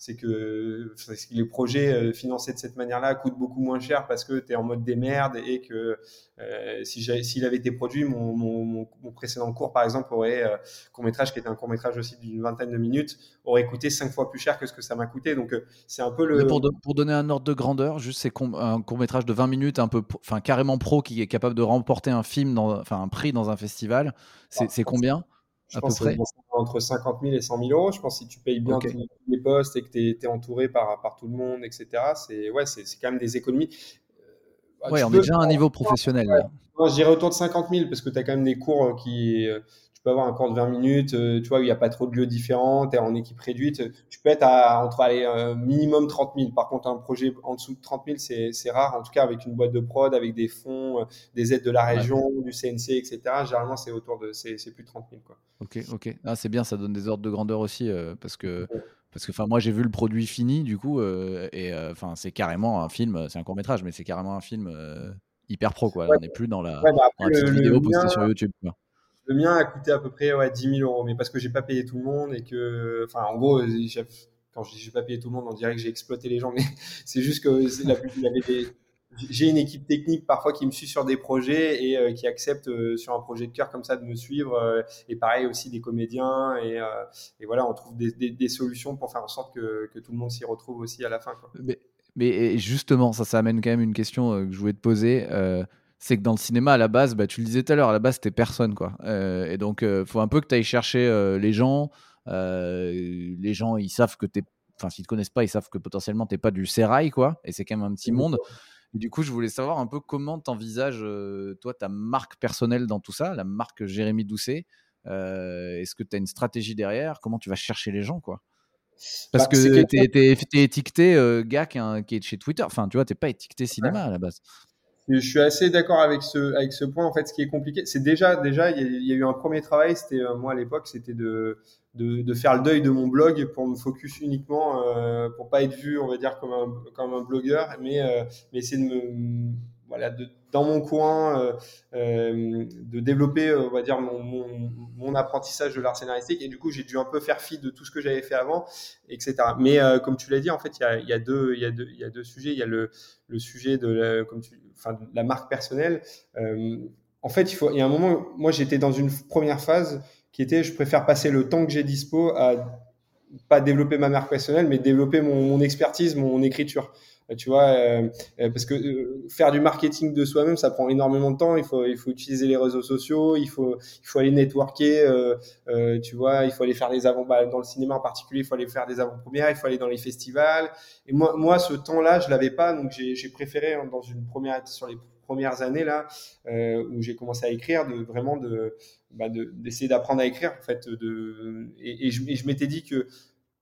c'est que, les projets euh, financés de cette manière-là coûtent beaucoup moins cher parce que tu es en mode démerde et que euh, si s'il avait été produit, mon, mon, mon, précédent cours, par exemple, aurait, euh, court-métrage qui était un court-métrage aussi d'une vingtaine de minutes, aurait coûté cinq fois plus cher que ce que ça m'a coûté. Donc, c'est un peu le. Pour, pour, donner un ordre de grandeur, juste c'est un court-métrage de 20 minutes, un peu, enfin, carrément pro, qui est capable de remporter un film, dans, enfin, un prix dans un festival. C'est ah, combien? Je pense que c'est entre 50 000 et 100 000 euros. Je pense que si tu payes bien les postes et que tu es, entouré par, par tout le monde, etc., c'est ouais, quand même des économies. Euh, ouais, on est déjà à un niveau professionnel. je dirais autour de 50 000 parce que tu as quand même des cours qui, euh, tu peux avoir un cours de 20 minutes, euh, tu vois, il n'y a pas trop de lieux différents, tu es en équipe réduite, tu peux être à, entre aller, euh, minimum 30 000. Par contre, un projet en dessous de 30 000, c'est rare, en tout cas avec une boîte de prod, avec des fonds, euh, des aides de la région, du CNC, etc. Généralement, c'est autour de, c'est plus de 30 000. Quoi. Ok, ok. Ah, c'est bien, ça donne des ordres de grandeur aussi, parce que... Parce que moi j'ai vu le produit fini du coup et enfin c'est carrément un film, c'est un court métrage mais c'est carrément un film hyper pro quoi. On n'est plus dans la, bah, petite vidéo postée sur YouTube. Le mien a coûté à peu près ouais, 10 000 euros, mais parce que j'ai pas payé tout le monde et que, enfin, en gros, quand je dis j'ai pas payé tout le monde, on dirait que j'ai exploité les gens, mais c'est juste que j'ai une équipe technique parfois qui me suit sur des projets et euh, qui accepte euh, sur un projet de cœur comme ça de me suivre. Euh, et pareil aussi des comédiens. Et, voilà, on trouve des, solutions pour faire en sorte que, tout le monde s'y retrouve aussi à la fin. Mais, mais, justement, ça, ça amène quand même une question que je voulais te poser. C'est que dans le cinéma, à la base, bah, tu le disais tout à l'heure, à la base, c'était personne. Quoi. et donc, il faut un peu que tu ailles chercher les gens. les gens, ils savent que tu Enfin, s'ils te connaissent pas, ils savent que potentiellement tu n'es pas du sérail, quoi. Et c'est quand même un petit monde du coup, je voulais savoir un peu comment tu envisages, toi, ta marque personnelle dans tout ça, la marque Jérémy Doucet. Est-ce que tu as une stratégie derrière? Comment tu vas chercher les gens, quoi? Parce bah, que tu es, étiqueté gars qui, est chez Twitter. Enfin, tu vois, tu pas étiqueté cinéma à la base. Je suis assez d'accord avec ce, avec ce point. En fait, ce qui est compliqué, c'est déjà, déjà, il y, a eu un premier travail. C'était moi à l'époque, c'était de, de, faire le deuil de mon blog pour me focus uniquement, euh, pour pas être vu, on va dire, comme un, comme un blogueur, mais, euh, mais essayer de me, voilà, dans mon coin, euh, euh de développer, euh, on va dire, mon, mon, apprentissage de l'art scénaristique. Et du coup, j'ai dû un peu faire fi de tout ce que j'avais fait avant, etc. Mais euh, comme tu l'as dit, en fait, il y a, deux, y, y a deux sujets. Il y a le, le sujet de la, comme enfin, la marque personnelle. en fait, il faut, il y a un moment, moi, j'étais dans une première phase qui était je préfère passer le temps que j'ai dispo à pas développer ma marque personnelle, mais développer mon, mon expertise, mon écriture. Euh, tu vois, euh, euh, parce que faire du marketing de soi-même, ça prend énormément de temps. Il faut, il faut utiliser les réseaux sociaux, il faut, il faut aller networker. Tu vois, il faut aller faire des avant, bah, dans le cinéma en particulier, il faut aller faire des avant-premières, il faut aller dans les festivals. Et moi, moi, ce temps-là, je l'avais pas, donc j'ai préféré hein, dans une première sur les premières années là où j'ai commencé à écrire, de vraiment de bah, d'essayer d'apprendre à écrire en fait de et, je m'étais dit que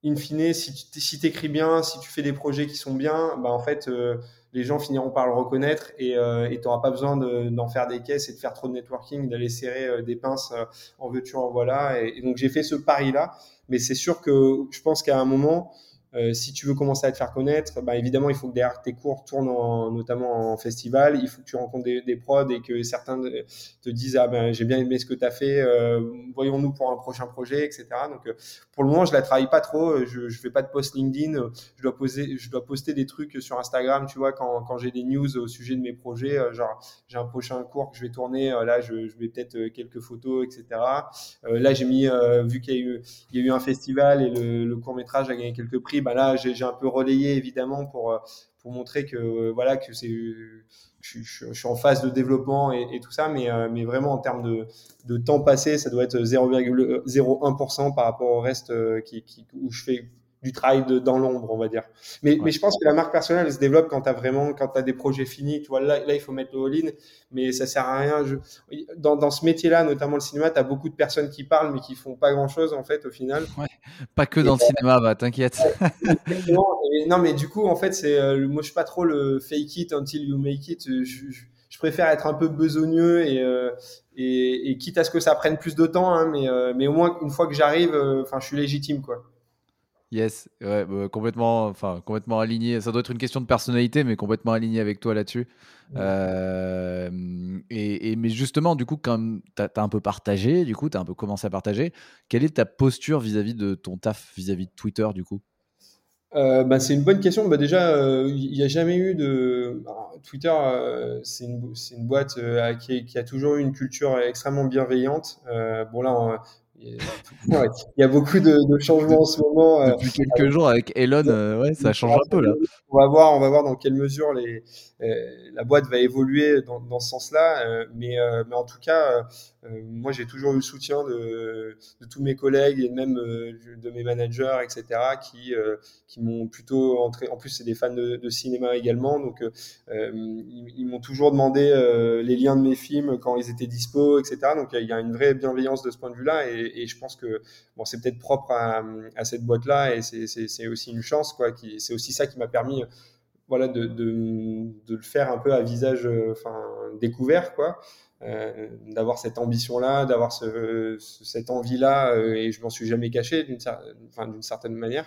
in fine si tu si écris bien si tu fais des projets qui sont bien bah en fait euh, les gens finiront par le reconnaître et euh, tu n'auras pas besoin d'en faire des caisses et de faire trop de networking, d'aller serrer euh, des pinces euh, en veux-tu, en voilà. Et, et donc j'ai fait ce pari-là, mais c'est sûr que je pense qu'à un moment, euh, si tu veux commencer à te faire connaître, bah, évidemment, il faut que derrière tes cours tournent en, notamment en festival. Il faut que tu rencontres des, des prods et que certains te disent ah ben j'ai bien aimé ce que tu as fait, euh, voyons-nous pour un prochain projet, etc. Donc euh, pour le moment, je la travaille pas trop. Je, je fais pas de post LinkedIn. Je dois poser, je dois poster des trucs sur Instagram, tu vois, quand, quand j'ai des news au sujet de mes projets. Euh, genre j'ai un prochain cours que je vais tourner. là, je, je vais peut-être quelques photos, etc. là, j'ai mis vu qu'il y y a eu un festival et le, le court métrage a gagné quelques prix bah là, j'ai un peu relayé évidemment pour, euh, pour montrer que euh, voilà que c'est je, je, suis en phase de développement et, tout ça, mais, euh, mais vraiment en termes de, temps passé, ça doit être 0,01% par rapport au reste qui, où je fais du travail de, dans l'ombre, on va dire. Mais, mais je pense que la marque personnelle, elle se développe quand tu as vraiment, quand tu as des projets finis. Tu vois, là, là il faut mettre le all-in, mais ça sert à rien. Je, dans, dans ce métier-là, notamment le cinéma, tu as beaucoup de personnes qui parlent, mais qui font pas grand-chose, en fait, au final. Ouais, pas que dans le cinéma, bah, t'inquiète. non, mais du coup, en fait, c'est, euh, moi, je suis pas trop le fake it until you make it. Je, je, je préfère être un peu besogneux et, euh, et, et, quitte à ce que ça prenne plus de temps, hein, mais, euh, mais au moins, une fois que j'arrive, euh, enfin, je suis légitime, quoi. Yes, ouais, bah, complètement, enfin, complètement aligné. Ça doit être une question de personnalité, mais complètement aligné avec toi là-dessus. Euh, et, mais justement, du coup, quand tu as, un peu partagé, du coup, tu as un peu commencé à partager, quelle est ta posture vis-à-vis de ton taf, vis-à-vis de Twitter, du coup? Euh, bah, c'est une bonne question. Bah, déjà, euh, il n'y a jamais eu de. Twitter, c'est une, une, boîte qui, qui, a toujours eu une culture extrêmement bienveillante. bon, là, il y a beaucoup de, de changements en ce moment. Depuis quelques jours avec Elon, ouais, ça change un peu là. On va voir, on va voir dans quelle mesure les, euh, la boîte va évoluer dans, ce sens-là. Euh, mais, euh, mais en tout cas, moi, j'ai toujours eu le soutien de, tous mes collègues et même de mes managers, etc., qui, m'ont plutôt entré. En plus, c'est des fans de, cinéma également, donc ils, m'ont toujours demandé les liens de mes films quand ils étaient dispo, etc. Donc il y a une vraie bienveillance de ce point de vue-là, et, je pense que bon, c'est peut-être propre à, à cette boîte-là, et c'est aussi une chance. C'est aussi ça qui m'a permis voilà, de, de, de, le faire un peu à visage euh, enfin, découvert, quoi. Euh, d'avoir cette ambition-là, d'avoir ce, cette envie-là, euh, et je m'en suis jamais caché d'une certaine manière.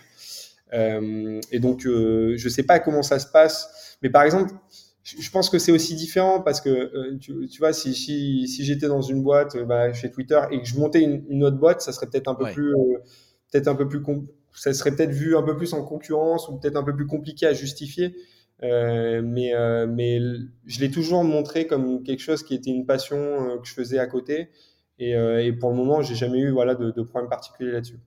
Euh, et donc, je sais pas comment ça se passe, mais par exemple, je pense que c'est aussi différent parce que tu, tu, vois, si, si, si j'étais dans une boîte bah, chez Twitter et que je montais une, une autre boîte, ça serait peut-être un peu ouais. plus, peut-être un peu plus ça serait peut-être vu un peu plus en concurrence ou peut-être un peu plus compliqué à justifier. mais, mais je l'ai toujours montré comme quelque chose qui était une passion que je faisais à côté. Et, pour le moment, j'ai jamais eu voilà, de, de problème particulier là-dessus.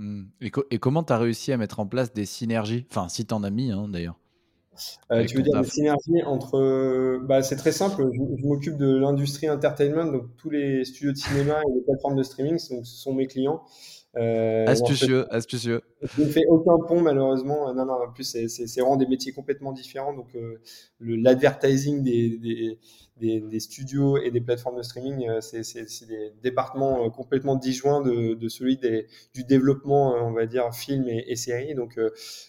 Mmh. Et, comment tu as réussi à mettre en place des synergies? Enfin, si tu en as mis hein, d'ailleurs. Euh, tu veux dire des synergies entre. Bah, c'est très simple. Je, m'occupe de l'industrie entertainment, donc tous les studios de cinéma et les plateformes de streaming, donc ce sont mes clients. Euh, astucieux, astucieux. Je ne fais aucun pont malheureusement. Non, non, en plus c'est vraiment des métiers complètement différents. Donc euh, l'advertising des, des, des, studios et des plateformes de streaming, euh, c'est des départements euh, complètement disjoints de, de celui des, du développement, on va dire, film et, et série. Donc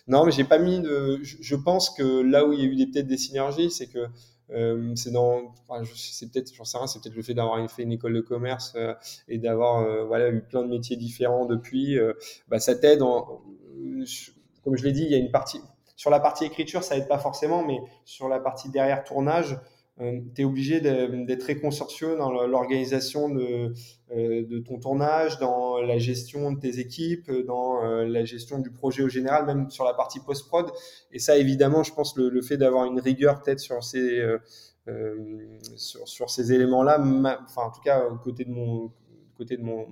non, mais j'ai pas mis de. Je, je, pense que là où il y a eu peut-être des synergies, c'est que euh, c'est dans, enfin, c'est peut-être, j'en sais rien, c'est peut-être le fait d'avoir fait une école de commerce euh, et d'avoir euh, voilà eu plein de métiers différents depuis. bah, ça t'aide. En, comme je l'ai dit, il y a une partie sur la partie écriture, ça aide pas forcément, mais sur la partie derrière tournage, euh, tu es obligé d'être très consciencieux dans l'organisation de, euh, de, ton tournage, dans la gestion de tes équipes, dans euh, la gestion du projet au général, même sur la partie post-prod. Et ça, évidemment, je pense le, le fait d'avoir une rigueur peut-être sur ces, sur, ces éléments-là, enfin en tout cas côté de mon côté de mon,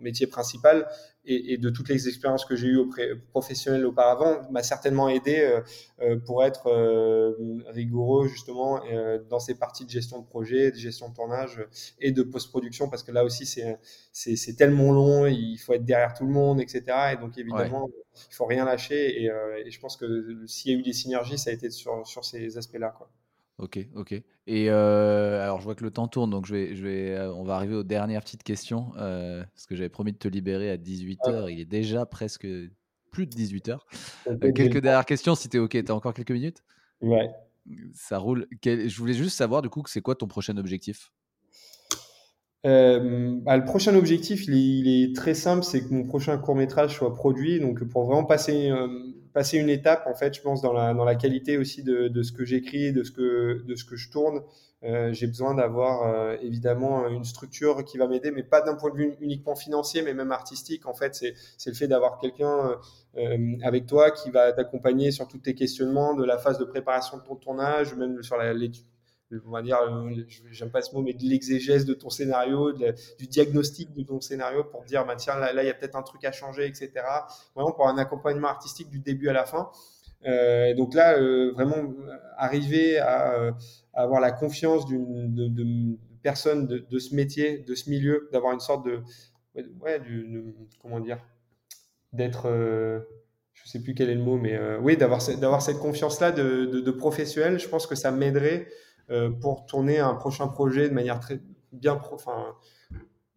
métier principal et, de toutes les expériences que j'ai eues auprès, professionnelles auparavant, m'a certainement aidé euh, euh, pour être euh, rigoureux justement dans ces parties de gestion de projet, de gestion de tournage et de post-production parce que là aussi c'est tellement long, il faut être derrière tout le monde, etc. Et donc évidemment il faut rien lâcher et, et je pense que s'il y a eu des synergies, ça a été sur, sur ces aspects-là. Quoi. Ok, ok. Et euh, alors, je vois que le temps tourne, donc je vais, je vais, euh, on va arriver aux dernières petites questions, euh, parce que j'avais promis de te libérer à 18h. Il est déjà presque plus de 18h. quelques dernières questions, si tu es ok. Tu as encore quelques minutes? Ouais. Ça roule. Je voulais juste savoir, du coup, c'est quoi ton prochain objectif? Bah, le prochain objectif, il est, très simple, c'est que mon prochain court métrage soit produit. Donc, pour vraiment passer passer une étape, en fait, je pense, dans la, qualité aussi de, ce que j'écris, de, ce que, je tourne. Euh, j'ai besoin d'avoir euh, évidemment une structure qui va m'aider, mais pas d'un point de vue uniquement financier, mais même artistique. En fait, c'est le fait d'avoir quelqu'un euh, avec toi qui va t'accompagner sur tous tes questionnements de la phase de préparation de ton tournage, même sur l'étude on va dire, euh, j'aime pas ce mot, mais de l'exégèse de ton scénario, du diagnostic de ton scénario pour dire, bah, tiens, là, il y a peut-être un truc à changer, etc. Vraiment pour un accompagnement artistique du début à la fin. Euh, donc là, euh, vraiment arriver à, avoir la confiance d'une personne de, ce métier, de ce milieu, d'avoir une sorte de, comment dire, d'être, je sais plus quel est le mot, mais oui, d'avoir d'avoir cette confiance là de, professionnel. Je pense que ça m'aiderait euh, pour tourner un prochain projet de manière très bien, enfin,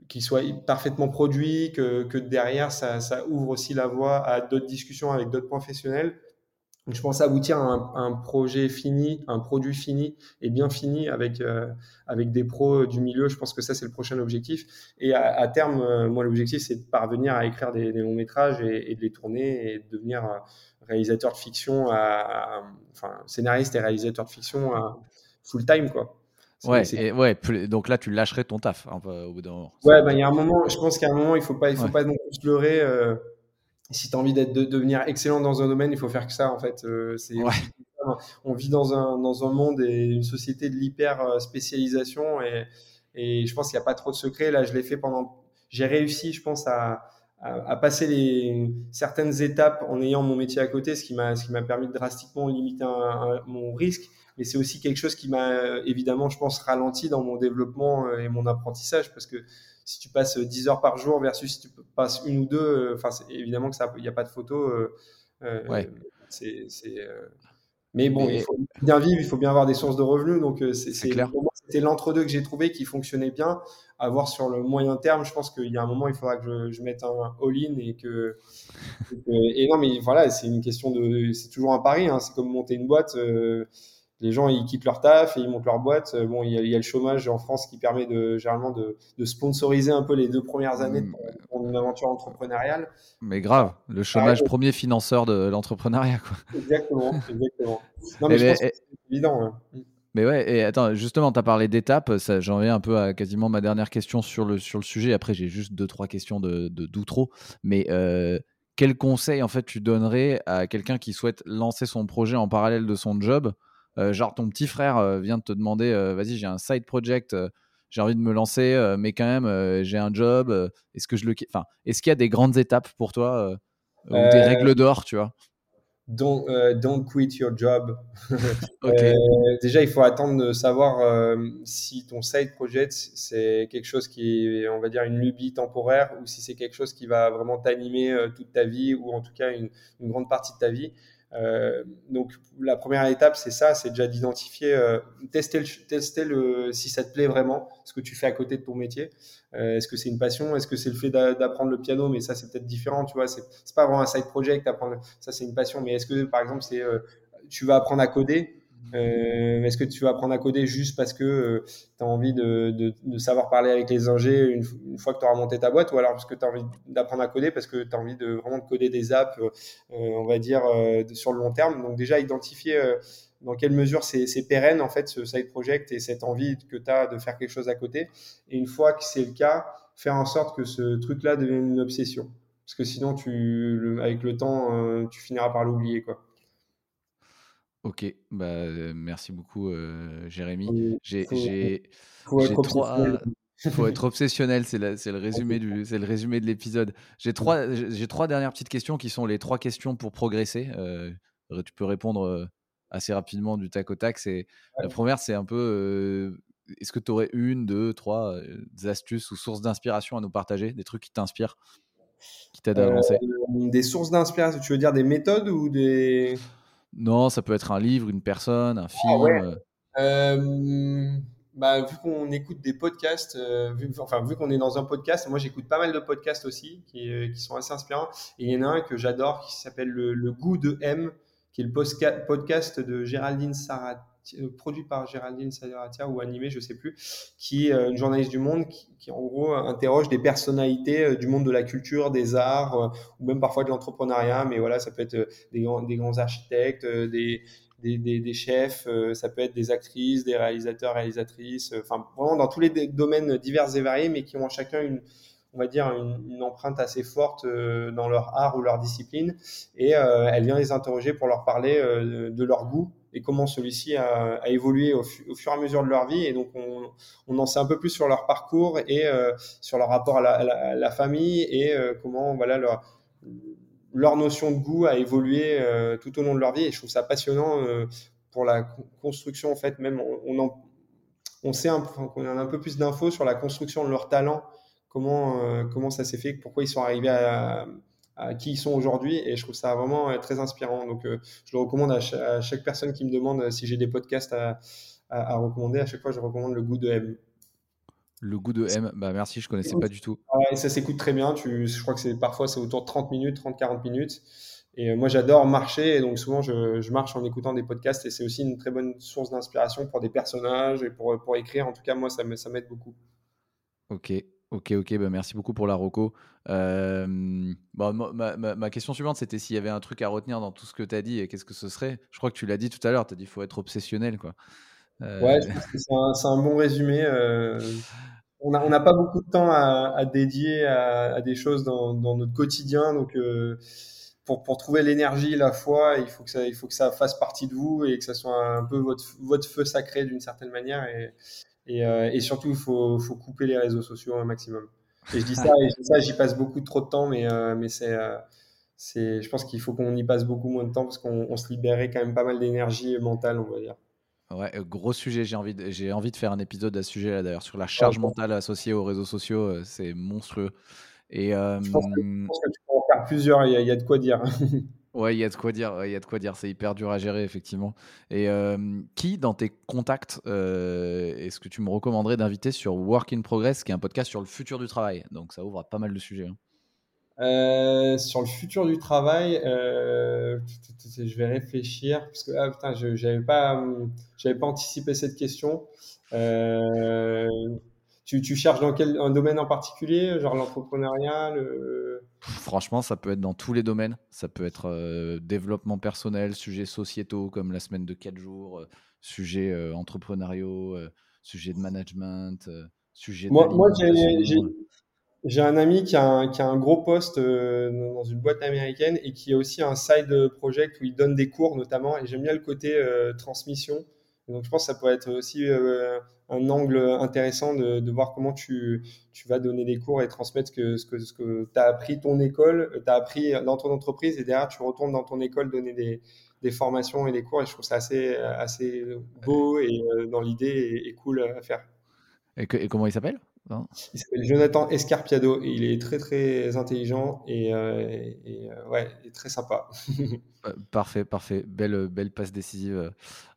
qui soit parfaitement produit, que, que derrière ça, ça, ouvre aussi la voie à d'autres discussions avec d'autres professionnels. Donc, je pense aboutir à un, un, projet fini, un produit fini et bien fini avec euh, avec des pros du milieu. Je pense que ça c'est le prochain objectif. Et à, à terme, euh, moi l'objectif c'est de parvenir à écrire des, longs métrages et, de les tourner et de devenir réalisateur de fiction, à, enfin scénariste et réalisateur de fiction à, full time quoi. Ouais, et ouais, donc là tu lâcherais ton taf hein, au bout d'un moment. Ouais, ben il y a un moment, je pense qu'à un moment il faut pas, il faut pas non plus se leurrer. Euh, si tu as envie d'être de, devenir excellent dans un domaine, il faut faire que ça en fait. Euh, c'est on vit dans un dans un monde et une société de l'hyper euh, spécialisation et et je pense qu'il n'y a pas trop de secrets. Là, je l'ai fait pendant, j'ai réussi, je pense à à, passer les, certaines étapes en ayant mon métier à côté, ce qui m'a ce qui m'a permis de drastiquement limiter mon risque mais c'est aussi quelque chose qui m'a évidemment, je pense, ralenti dans mon développement euh, et mon apprentissage parce que si tu passes 10 heures par jour versus si tu passes une ou deux, euh, enfin, évidemment que ça, il n'y a pas de photo. Euh, ouais. C'est, mais bon, il faut bien vivre, il faut bien avoir des sources de revenus. Donc, c'est, c'était l'entre-deux que j'ai trouvé qui fonctionnait bien. À voir sur le moyen terme, je pense qu'il y a un moment, il faudra que je, mette un all-in et que, et, non, mais voilà, c'est une question de, c'est toujours un pari. Hein, c'est comme monter une boîte les gens ils quittent leur taf et ils montent leur boîte. Euh, bon, il y, a, le chômage en France qui permet de généralement de, sponsoriser un peu les deux premières années de une aventure entrepreneuriale. Mais grave, le chômage premier financeur de l'entrepreneuriat quoi. Exactement, exactement. Non mais, je pense que c'est évident. Hein. Mmh. Mais ouais, et attends, justement, tu as parlé d'étapes. J'en viens un peu à quasiment ma dernière question sur le, sur le sujet. Après, j'ai juste deux, trois questions de d'outro. Mais euh, quel conseil en fait tu donnerais à quelqu'un qui souhaite lancer son projet en parallèle de son job Genre ton petit frère vient de te demander, vas-y j'ai un side project, j'ai envie de me lancer, mais quand même j'ai un job. est-ce que je le, enfin, est-ce qu'il y a des grandes étapes pour toi ou des règles d'or, tu vois? Don't, don't quit your job. déjà, il faut attendre de savoir si ton side project, c'est quelque chose qui est, on va dire, une lubie temporaire ou si c'est quelque chose qui va vraiment t'animer toute ta vie ou en tout cas une, une grande partie de ta vie. Euh, donc la première étape, c'est ça, c'est déjà d'identifier, euh, tester, le, tester le, si ça te plaît vraiment, ce que tu fais à côté de ton métier. Euh, est-ce que c'est une passion? Est-ce que c'est le fait d'apprendre le piano? Mais ça, c'est peut-être différent, tu vois. C'est pas vraiment un side project, apprendre, ça c'est une passion. Mais est-ce que, par exemple, c'est tu vas apprendre à coder? Euh, Est-ce que tu vas apprendre à coder juste parce que euh, tu as envie de, de, de, savoir parler avec les ingés une, fois que tu auras monté ta boîte ou alors parce que tu as envie d'apprendre à coder parce que tu as envie de vraiment de coder des apps, euh, on va dire, euh, sur le long terme Donc déjà, identifier dans quelle mesure c'est pérenne en fait ce side project et cette envie que tu as de faire quelque chose à côté. Et une fois que c'est le cas, faire en sorte que ce truc-là devienne une obsession. Parce que sinon, tu, avec le temps, tu finiras par l'oublier. quoi. Ok, bah, merci beaucoup Jérémy. J'ai faut, être trois... faut être obsessionnel, c'est le résumé du, c'est le résumé de l'épisode. J'ai trois, j'ai trois dernières petites questions qui sont les trois questions pour progresser. tu peux répondre assez rapidement du tac au tac. C'est la première, c'est un peu, est-ce que tu aurais une, deux, trois astuces ou sources d'inspiration à nous partager, des trucs qui t'inspirent, qui t'aident à avancer? Des sources d'inspiration, tu veux dire des méthodes ou des non, ça peut être un livre, une personne, un ah film. Euh. Euh, bah, vu qu'on écoute des podcasts, euh, vu, enfin vu qu'on est dans un podcast, moi j'écoute pas mal de podcasts aussi qui, qui, sont assez inspirants. Et il y en a un que j'adore qui s'appelle le, goût de M, qui est le podcast de Géraldine Sarat euh, produit par Géraldine Saderatia ou animé, je sais plus, qui est euh, une journaliste du Monde qui, en gros interroge des personnalités euh, du monde de la culture, des arts ou même parfois de l'entrepreneuriat. Mais voilà, ça peut être des grands, architectes, des, chefs, ça peut être des actrices, des réalisateurs, réalisatrices, enfin vraiment dans tous les domaines divers et variés, mais qui ont chacun une, on va dire, une, empreinte assez forte dans leur art ou leur discipline. Et elle vient les interroger pour leur parler de leur goût et comment celui-ci a, évolué au, fur et à mesure de leur vie. Et donc, on, en sait un peu plus sur leur parcours et euh, sur leur rapport à la, famille et euh, comment voilà, leur, notion de goût a évolué euh, tout au long de leur vie. Et je trouve ça passionnant pour la construction, en fait, même on, on sait un, qu'on a un peu plus d'infos sur la construction de leur talent, comment, comment ça s'est fait, pourquoi ils sont arrivés à qui ils sont aujourd'hui et je trouve ça vraiment euh, très inspirant. Donc, euh, je le recommande à, chaque personne qui me demande euh, si j'ai des podcasts à, à, recommander. À chaque fois, je recommande le goût de M. Le goût de M, bah merci, je connaissais pas du tout. Ouais, ça s'écoute très bien. Tu, je crois que c'est parfois c'est autour de 30 minutes, 30-40 minutes. Et moi, j'adore marcher et donc souvent je, je, marche en écoutant des podcasts et c'est aussi une très bonne source d'inspiration pour des personnages et pour, pour écrire. En tout cas, moi, ça m'aide beaucoup. Ok, Ok, ok, bah merci beaucoup pour la Rocco. ma, question suivante, c'était s'il y avait un truc à retenir dans tout ce que tu as dit, et qu'est-ce que ce serait? Je crois que tu l'as dit tout à l'heure, tu as dit qu'il faut être obsessionnel. Quoi. Ouais, c'est un, bon résumé. on n'a pas beaucoup de temps à, dédier à, des choses dans, notre quotidien, donc pour, pour, trouver l'énergie, la foi, il faut, que ça, que fasse partie de vous et que ça soit un peu votre, feu sacré d'une certaine manière. Et, euh, et surtout, il faut, faut, couper les réseaux sociaux un maximum. Et je dis ça, et ça, j'y passe beaucoup trop de temps, mais, euh, mais c'est, euh, je pense qu'il faut qu'on y passe beaucoup moins de temps parce qu'on se libérait quand même pas mal d'énergie mentale, on va dire. Ouais, gros sujet. J'ai envie, de, j'ai envie de faire un épisode à ce sujet là d'ailleurs sur la charge mentale associée aux réseaux sociaux. C'est monstrueux. Et je, pense que, je, pense que, tu peux en faire plusieurs. Il y, y, a de quoi dire. Ouais, il y a de quoi dire. Il y a de quoi dire. C'est hyper dur à gérer, effectivement. Et qui, dans tes contacts, est-ce que tu me recommanderais d'inviter sur Work in Progress, qui est un podcast sur le futur du travail? Donc, ça ouvre pas mal de sujets. Hein. Euh, sur le futur du travail, euh, je vais réfléchir parce que ah, putain, je j'avais pas, j'avais pas anticipé cette question. Euh, tu, tu, cherches dans quel un domaine en particulier, genre l'entrepreneuriat, Franchement, ça peut être dans tous les domaines. Ça peut être euh, développement personnel, sujets sociétaux comme la semaine de 4 jours, euh, sujets euh, entrepreneuriaux, sujets de management, sujets Moi, moi J'ai un ami qui a un, qui a un gros poste dans une boîte américaine et qui a aussi un side project où il donne des cours notamment. Et j'aime bien le côté transmission. Donc je pense que ça peut être aussi euh, un angle intéressant de, voir comment tu, tu vas donner des cours et transmettre que, ce que, ce que tu as appris ton école, tu as appris dans ton entreprise et derrière tu retournes dans ton école donner des, des formations et des cours. Et je trouve ça assez, assez beau et dans l'idée et, cool à faire. Et, que, et comment il s'appelle? Il s'appelle Jonathan Escarpiado et il est très très intelligent et, euh, et euh, ouais, très sympa. parfait, parfait. Belle, belle passe décisive euh,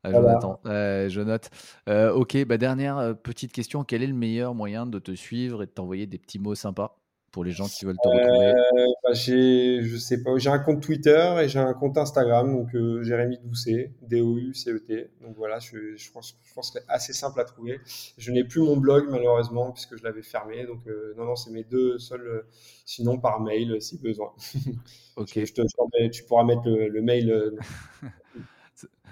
à Jonathan. je note. ok, bah, dernière petite question. Quel est le meilleur moyen de te suivre et de t'envoyer des petits mots sympas? Pour les gens qui veulent te retrouver euh, bah, J'ai, je sais pas, j'ai un compte Twitter et j'ai un compte Instagram, donc euh, Jérémy Doucet, D-O-U-C-E-T. Donc voilà, je, je, pense, je pense que c'est assez simple à trouver. Je n'ai plus mon blog malheureusement puisque je l'avais fermé, donc euh, non, non, c'est mes deux seuls. sinon par mail si besoin. Ok. je te, tu pourras mettre le, le mail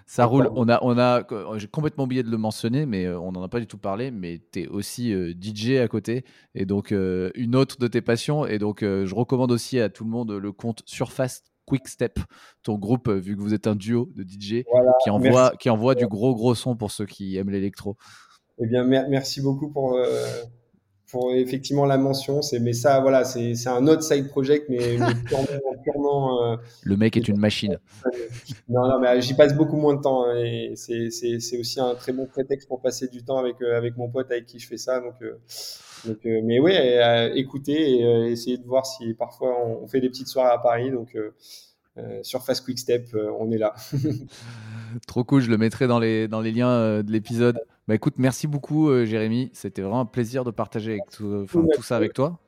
Ça roule. On a, on a, j'ai complètement oublié de le mentionner, mais euh, on n'en a pas du tout parlé. Mais tu es aussi euh, DJ à côté, et donc euh, une autre de tes passions. Et donc, je recommande aussi à tout le monde le compte Surface Quick Step, ton groupe, vu que vous êtes un duo de DJ qui envoie, qui envoie du gros gros son pour ceux qui aiment l'électro. Eh bien, merci beaucoup pour pour effectivement la mention. C'est, mais ça, voilà, c'est, c'est un autre side project, mais, purement. Euh, le mec est une machine. Non, non, mais j'y passe beaucoup moins de temps. Hein, et c'est, c'est, c'est aussi un très bon prétexte pour passer du temps avec, euh, avec mon pote avec qui je fais ça. Donc, euh, donc mais oui, écouter et essayer de voir si parfois on, on, fait des petites soirées à Paris. Donc, Surface Quick Step, on est là. Trop cool, je le mettrai dans les, dans les liens de l'épisode. Bah écoute, merci beaucoup euh, Jérémy. C'était vraiment un plaisir de partager avec tout, ça avec toi.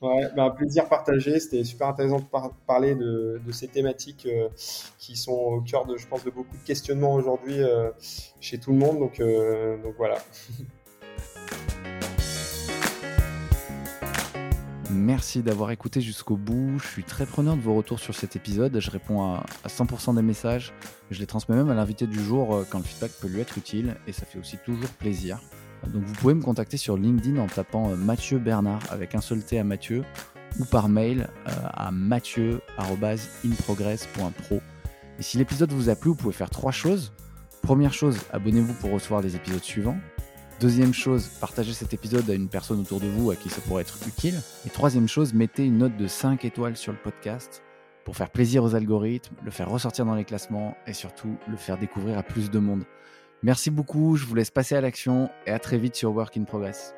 Ouais, bah, un plaisir partagé. C'était super intéressant de parler de, ces thématiques euh, qui sont au cœur de, je pense, de beaucoup de questionnements aujourd'hui euh, chez tout le monde. Donc, donc voilà. Merci d'avoir écouté jusqu'au bout. Je suis très preneur de vos retours sur cet épisode. Je réponds à, 100% des messages. Je les transmets même à l'invité du jour euh, quand le feedback peut lui être utile et ça fait aussi toujours plaisir. Donc vous pouvez me contacter sur LinkedIn en tapant euh, Mathieu Bernard avec un seul T à Mathieu ou par mail euh, à mathieu.inprogress.pro. Et si l'épisode vous a plu, vous pouvez faire trois choses. Première chose, abonnez-vous pour recevoir les épisodes suivants. Deuxième chose, partagez cet épisode à une personne autour de vous à qui ça pourrait être utile. Et troisième chose, mettez une note de 5 étoiles sur le podcast pour faire plaisir aux algorithmes, le faire ressortir dans les classements et surtout le faire découvrir à plus de monde. Merci beaucoup, je vous laisse passer à l'action et à très vite sur Work in Progress.